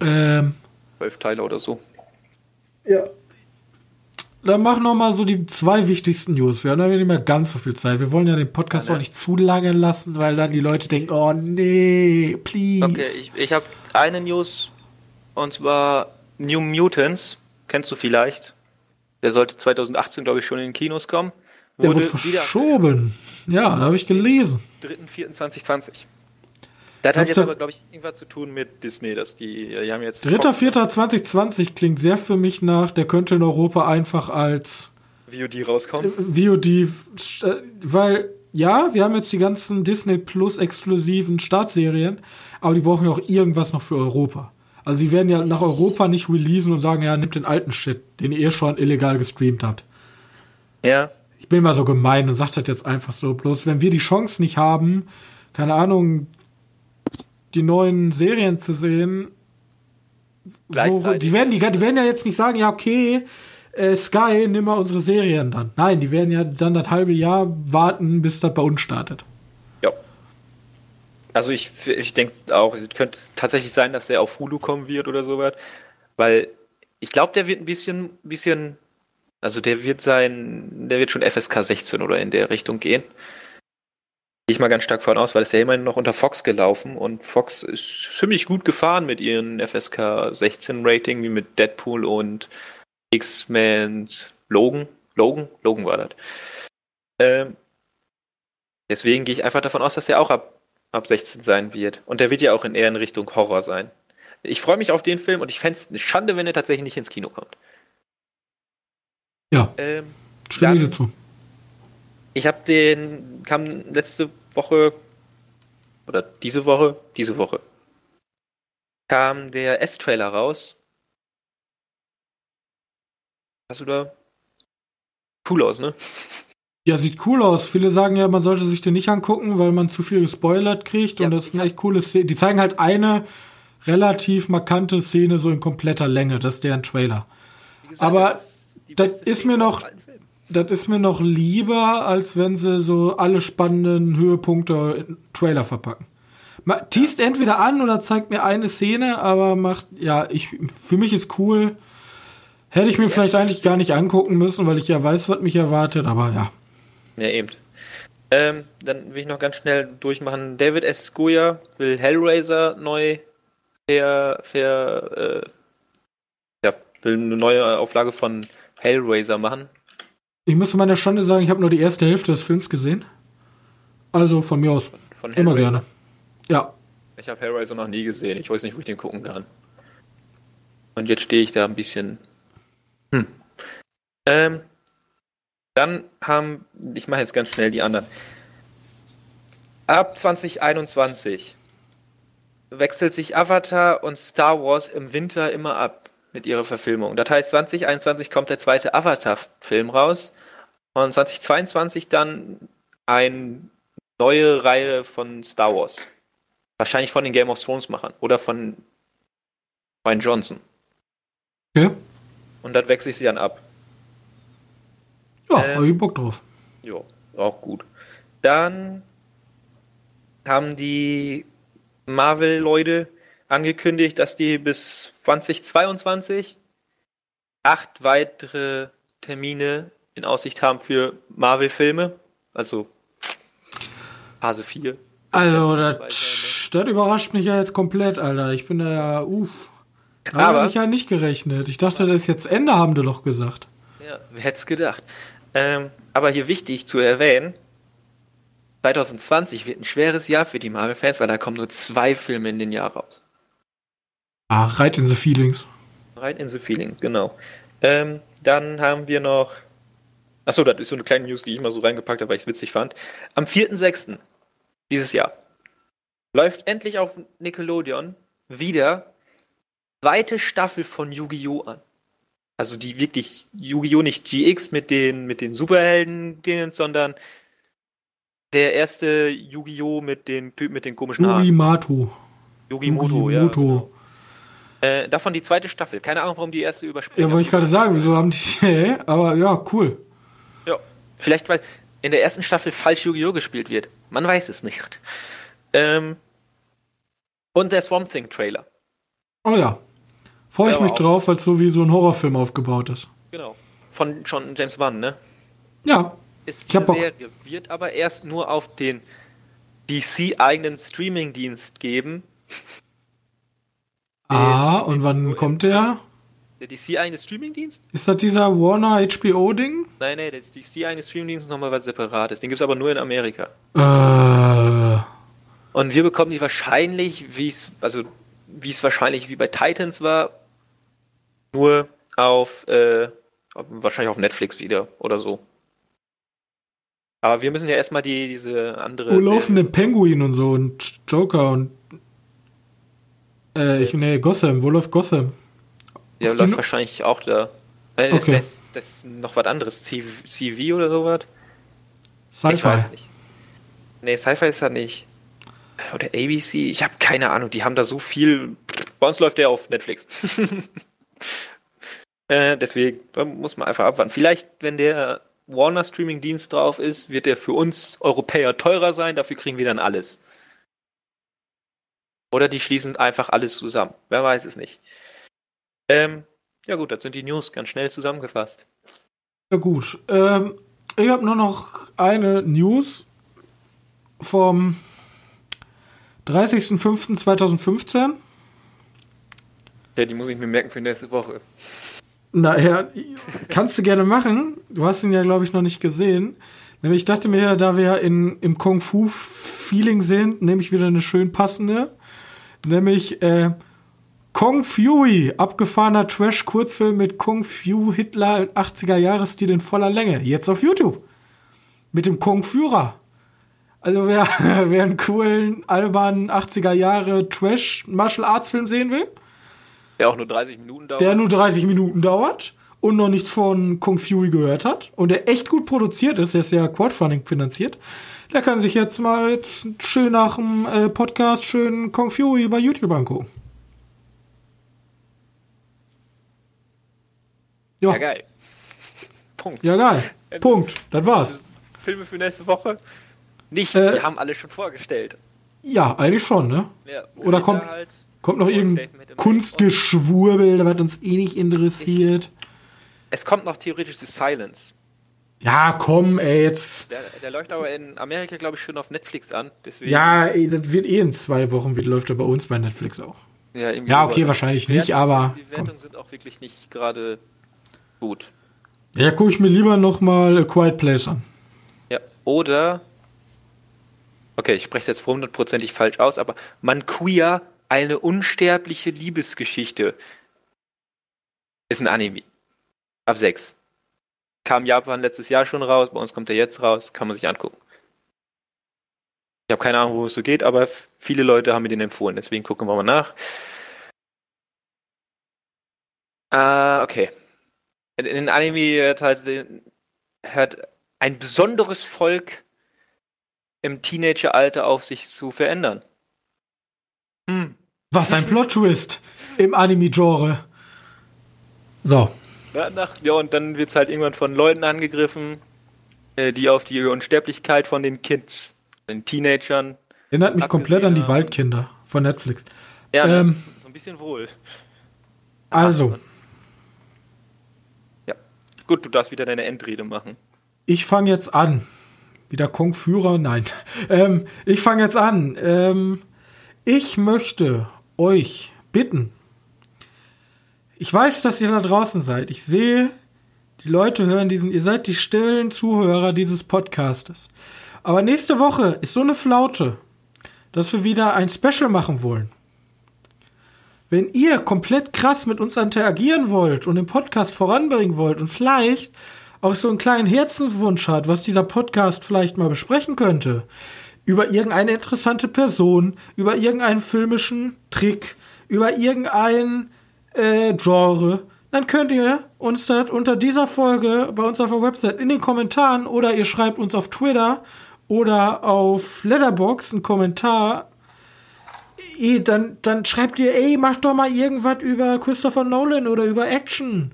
Ähm. Zwölf Teile oder so. Ja, dann mach noch mal so die zwei wichtigsten News. Wir haben ja nicht mehr ganz so viel Zeit. Wir wollen ja den Podcast ja, ne? auch nicht zu lange lassen, weil dann die Leute denken, oh nee, please. Okay, ich, ich habe eine News und zwar New Mutants. Kennst du vielleicht? Der sollte 2018, glaube ich, schon in den Kinos kommen. Der wurde, wurde verschoben. Ja, da habe ich gelesen. 3.4.2020. Das hat jetzt aber, glaube ich, irgendwas zu tun mit Disney, dass die, die haben jetzt. 3.4.2020 klingt sehr für mich nach, der könnte in Europa einfach als VOD rauskommen. VOD, äh, weil, ja, wir haben jetzt die ganzen Disney Plus exklusiven Startserien, aber die brauchen ja auch irgendwas noch für Europa. Also sie werden ja nach Europa nicht releasen und sagen, ja, nimmt den alten Shit, den ihr schon illegal gestreamt habt. Ja. Ich bin mal so gemein und sag das jetzt einfach so. Bloß wenn wir die Chance nicht haben, keine Ahnung, die neuen Serien zu sehen. Wo, die, werden, die, die werden ja jetzt nicht sagen, ja, okay, äh, Sky, nimm mal unsere Serien dann. Nein, die werden ja dann das halbe Jahr warten, bis das bei uns startet. Ja. Also ich, ich denke auch, es könnte tatsächlich sein, dass der auf Hulu kommen wird oder so was. Weil ich glaube, der wird ein bisschen, bisschen, also der wird sein, der wird schon FSK 16 oder in der Richtung gehen. Gehe ich mal ganz stark von aus, weil es ja immerhin noch unter Fox gelaufen und Fox ist ziemlich gut gefahren mit ihren FSK 16 Rating, wie mit Deadpool und X-Men Logan. Logan? Logan war das. Ähm, deswegen gehe ich einfach davon aus, dass der auch ab, ab 16 sein wird. Und der wird ja auch in eher in Richtung Horror sein. Ich freue mich auf den Film und ich fände es eine Schande, wenn er tatsächlich nicht ins Kino kommt. Ja. Ähm, Stimme ich dazu. Ich habe den, kam letzte Woche oder diese Woche, diese Woche, kam der S-Trailer raus. Hast du da? Cool aus, ne? Ja, sieht cool aus. Viele sagen ja, man sollte sich den nicht angucken, weil man zu viel gespoilert kriegt. Ja, und das ist eine echt coole Szene. Die zeigen halt eine relativ markante Szene so in kompletter Länge. Das ist deren Trailer. Gesagt, Aber das ist, das ist mir noch das ist mir noch lieber, als wenn sie so alle spannenden Höhepunkte in Trailer verpacken. Man teast entweder an oder zeigt mir eine Szene, aber macht, ja, ich, für mich ist cool. Hätte ich mir vielleicht eigentlich gar nicht angucken müssen, weil ich ja weiß, was mich erwartet, aber ja. Ja, eben. Ähm, dann will ich noch ganz schnell durchmachen. David S. Goya will Hellraiser neu ver, ver, äh, ja, will eine neue Auflage von Hellraiser machen. Ich muss zu meiner Schande sagen, ich habe nur die erste Hälfte des Films gesehen. Also von mir aus. Von, von immer gerne. Ja. Ich habe Hellraiser noch nie gesehen. Ich weiß nicht, wo ich den gucken kann. Und jetzt stehe ich da ein bisschen. Hm. Ähm, dann haben, ich mache jetzt ganz schnell die anderen. Ab 2021 wechselt sich Avatar und Star Wars im Winter immer ab mit ihrer Verfilmung. Das heißt, 2021 kommt der zweite Avatar-Film raus und 2022 dann eine neue Reihe von Star Wars. Wahrscheinlich von den Game of Thrones Machern oder von Ryan Johnson. Ja. Und das wechsle ich sie dann ab. Ja, ähm, habe ich Bock drauf. Ja, auch gut. Dann haben die Marvel-Leute angekündigt, dass die bis 2022 acht weitere Termine in Aussicht haben für Marvel-Filme. Also Phase 4. Also, das, das überrascht mich ja jetzt komplett, Alter. Ich bin da ja, uff. Da habe ich ja nicht gerechnet. Ich dachte, das ist jetzt Ende, haben die doch gesagt. Ja, wer hätte es gedacht. Ähm, aber hier wichtig zu erwähnen, 2020 wird ein schweres Jahr für die Marvel-Fans, weil da kommen nur zwei Filme in den Jahr raus. Ah, right in the feelings. Right in the feeling, genau. Ähm, dann haben wir noch. Achso, das ist so eine kleine News, die ich mal so reingepackt habe, weil ich es witzig fand. Am 4.6. dieses Jahr läuft endlich auf Nickelodeon wieder zweite Staffel von Yu-Gi-Oh! an. Also die wirklich Yu-Gi-Oh! nicht GX mit den, mit den Superhelden-Dingen, sondern der erste Yu-Gi-Oh! mit den Typen mit den komischen Haaren. Mato. Yu-Gi-Moto, ja. Yugi-Moto. Genau. Äh, davon die zweite Staffel. Keine Ahnung, warum die erste überspringen. Ja, wollte ich gerade sagen, wieso haben die. Aber ja, cool. Ja. Vielleicht, weil in der ersten Staffel falsch Yu-Gi-Oh! gespielt wird. Man weiß es nicht. Ähm, und der Swamp Thing Trailer. Oh ja. Freue ich mich auch. drauf, weil es so wie so ein Horrorfilm aufgebaut ist. Genau. Von John James Wan, ne? Ja. Ist Ich eine Bock. Serie. Wird aber erst nur auf den DC-eigenen Streaming-Dienst geben. Ah, und wann im- kommt der? Der DC-eigene Streaming-Dienst? Ist das dieser Warner HBO-Ding? Nein, nein, der DC-eigene Streaming-Dienst ist nochmal was separates. Den gibt es aber nur in Amerika. Äh. Und wir bekommen die wahrscheinlich, wie es, also wie es wahrscheinlich wie bei Titans war, nur auf, äh, wahrscheinlich auf Netflix wieder oder so. Aber wir müssen ja erstmal die, diese andere. Wo laufen denn Penguin und so und Joker und. Äh, ich, nee, Gotham. Wo läuft Gotham? Auf die läuft Nu- wahrscheinlich auch da. Äh, Das, Okay. das, das ist noch was anderes. CV oder sowas? Ich Sci-Fi. weiß nicht. Nee, Sci-Fi ist da nicht. Oder ABC? Ich habe keine Ahnung. Die haben da so viel. Bei uns läuft der auf Netflix. äh, deswegen da muss man einfach abwarten. Vielleicht, wenn der Warner Streaming Dienst drauf ist, wird der für uns Europäer teurer sein. Dafür kriegen wir dann alles. Oder die schließen einfach alles zusammen. Wer weiß es nicht. Ähm, ja gut, das sind die News ganz schnell zusammengefasst. Ja, gut. Ähm, ich habe nur noch eine News vom 30.05.2015. Ja, die muss ich mir merken für nächste Woche. Naja, kannst du gerne machen. Du hast ihn ja, glaube ich, noch nicht gesehen. Nämlich, ich dachte mir, da wir ja in, im Kung-Fu-Feeling sind, nehme ich wieder eine schön passende. Nämlich äh, Kung Fury, abgefahrener Trash-Kurzfilm mit Kung Fu Hitler in 80er-Jahres-Stil in voller Länge. Jetzt auf YouTube. Mit dem Kung Führer. Also wer, wer einen coolen, albernen 80er-Jahre Trash-Martial-Arts-Film sehen will, Der auch nur 30 Minuten dauert. der nur 30 Minuten dauert und noch nichts von Kung Fury gehört hat und der echt gut produziert ist, der ist ja Crowdfunding finanziert, der kann sich jetzt mal schön nach dem äh, Podcast schön Kung Fury bei YouTube angucken. Ja, ja, geil. Punkt. ja geil. Punkt. Das war's. Filme für nächste Woche? Nicht, Äh, wir haben alle schon vorgestellt. Ja, eigentlich schon, ne? Ja, Oder kommt- halt. Kommt noch irgendein Kunstgeschwurbel, was uns eh nicht interessiert. Es kommt noch theoretisch The Silence. Ja, komm, ey, jetzt. Der, der läuft aber in Amerika, glaube ich, schon auf Netflix an. Deswegen, Ja, ey, das wird eh in zwei Wochen, wird, läuft er bei uns bei Netflix auch. ja, Ja, okay, wahrscheinlich nicht, aber Die Wertungen sind auch wirklich nicht gerade gut. Ja, gucke ich mir lieber noch mal A Quiet Place an. Ja, oder. Okay, ich spreche es jetzt hundertprozentig falsch aus, aber Man Queer, eine unsterbliche Liebesgeschichte. Ist ein Anime. Ab 6. Kam Japan letztes Jahr schon raus, bei uns kommt er jetzt raus, kann man sich angucken. Ich habe keine Ahnung, wo es so geht, aber viele Leute haben mir den empfohlen, deswegen gucken wir mal nach. Ah, okay. In, den Anime halt hört ein besonderes Volk im Teenageralter auf sich zu verändern. Hm. Was ein Plot-Twist im Anime-Genre. So. Ja, nach, ja, und dann wird's halt irgendwann von Leuten angegriffen, äh, die auf die Unsterblichkeit von den Kids, den Teenagern. Erinnert mich komplett an die Waldkinder von Netflix. Ja, Ähm. ne, so ein bisschen wohl. Also, Ja. Gut, du darfst wieder deine Endrede machen. ich fange jetzt an Wieder Kong-Führer? Nein. Ähm, ich fange jetzt an. Ähm, ich möchte euch bitten. Ich weiß, dass ihr da draußen seid. Ich sehe, die Leute hören diesen, ihr seid die stillen Zuhörer dieses Podcastes. Aber nächste Woche ist so eine Flaute, dass wir wieder ein Special machen wollen. Wenn ihr komplett krass mit uns interagieren wollt und den Podcast voranbringen wollt und vielleicht auch so einen kleinen Herzenswunsch hat, was dieser Podcast vielleicht mal besprechen könnte, über irgendeine interessante Person, über irgendeinen filmischen Trick, über irgendein äh, Genre, dann könnt ihr uns das unter dieser Folge bei uns auf der Website in den Kommentaren oder ihr schreibt uns auf Twitter oder auf Letterbox einen Kommentar dann, dann schreibt ihr, ey, mach doch mal irgendwas über Christopher Nolan oder über Action.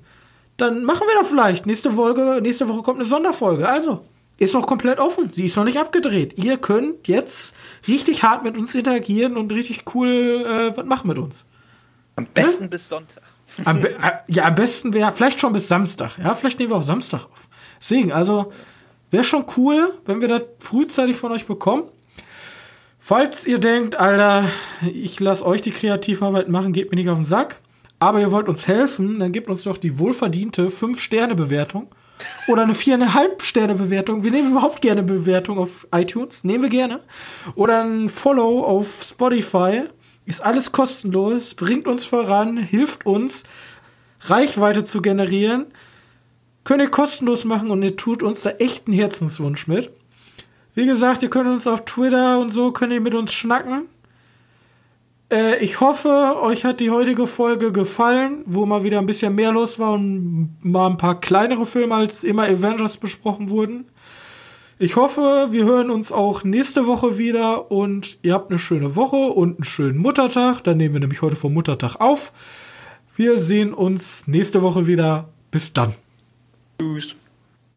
Dann machen wir das vielleicht. Nächste Folge, nächste Woche kommt eine Sonderfolge. Also, ist noch komplett offen. Sie ist noch nicht abgedreht. Ihr könnt jetzt richtig hart mit uns interagieren und richtig cool äh, was machen mit uns. Am besten ja? bis Sonntag. Am äh, ja, am besten wäre vielleicht schon bis Samstag. Ja, vielleicht nehmen wir auch Samstag auf. Deswegen, also, wäre schon cool, wenn wir das frühzeitig von euch bekommen. Falls ihr denkt, Alter, ich lasse euch die Kreativarbeit machen, geht mir nicht auf den Sack, aber ihr wollt uns helfen, dann gebt uns doch die wohlverdiente 5-Sterne-Bewertung oder eine 4,5-Sterne-Bewertung. Wir nehmen überhaupt gerne Bewertung auf iTunes, nehmen wir gerne. Oder ein Follow auf Spotify. Ist alles kostenlos, bringt uns voran, hilft uns, Reichweite zu generieren. Könnt ihr kostenlos machen und ihr tut uns da echt einen Herzenswunsch mit. Wie gesagt, ihr könnt uns auf Twitter und so, könnt ihr mit uns schnacken. Äh, ich hoffe, euch hat die heutige Folge gefallen, wo mal wieder ein bisschen mehr los war und mal ein paar kleinere Filme als immer Avengers besprochen wurden. Ich hoffe, wir hören uns auch nächste Woche wieder und ihr habt eine schöne Woche und einen schönen Muttertag. Dann nehmen wir nämlich heute vom Muttertag auf. Wir sehen uns nächste Woche wieder. Bis dann. Tschüss.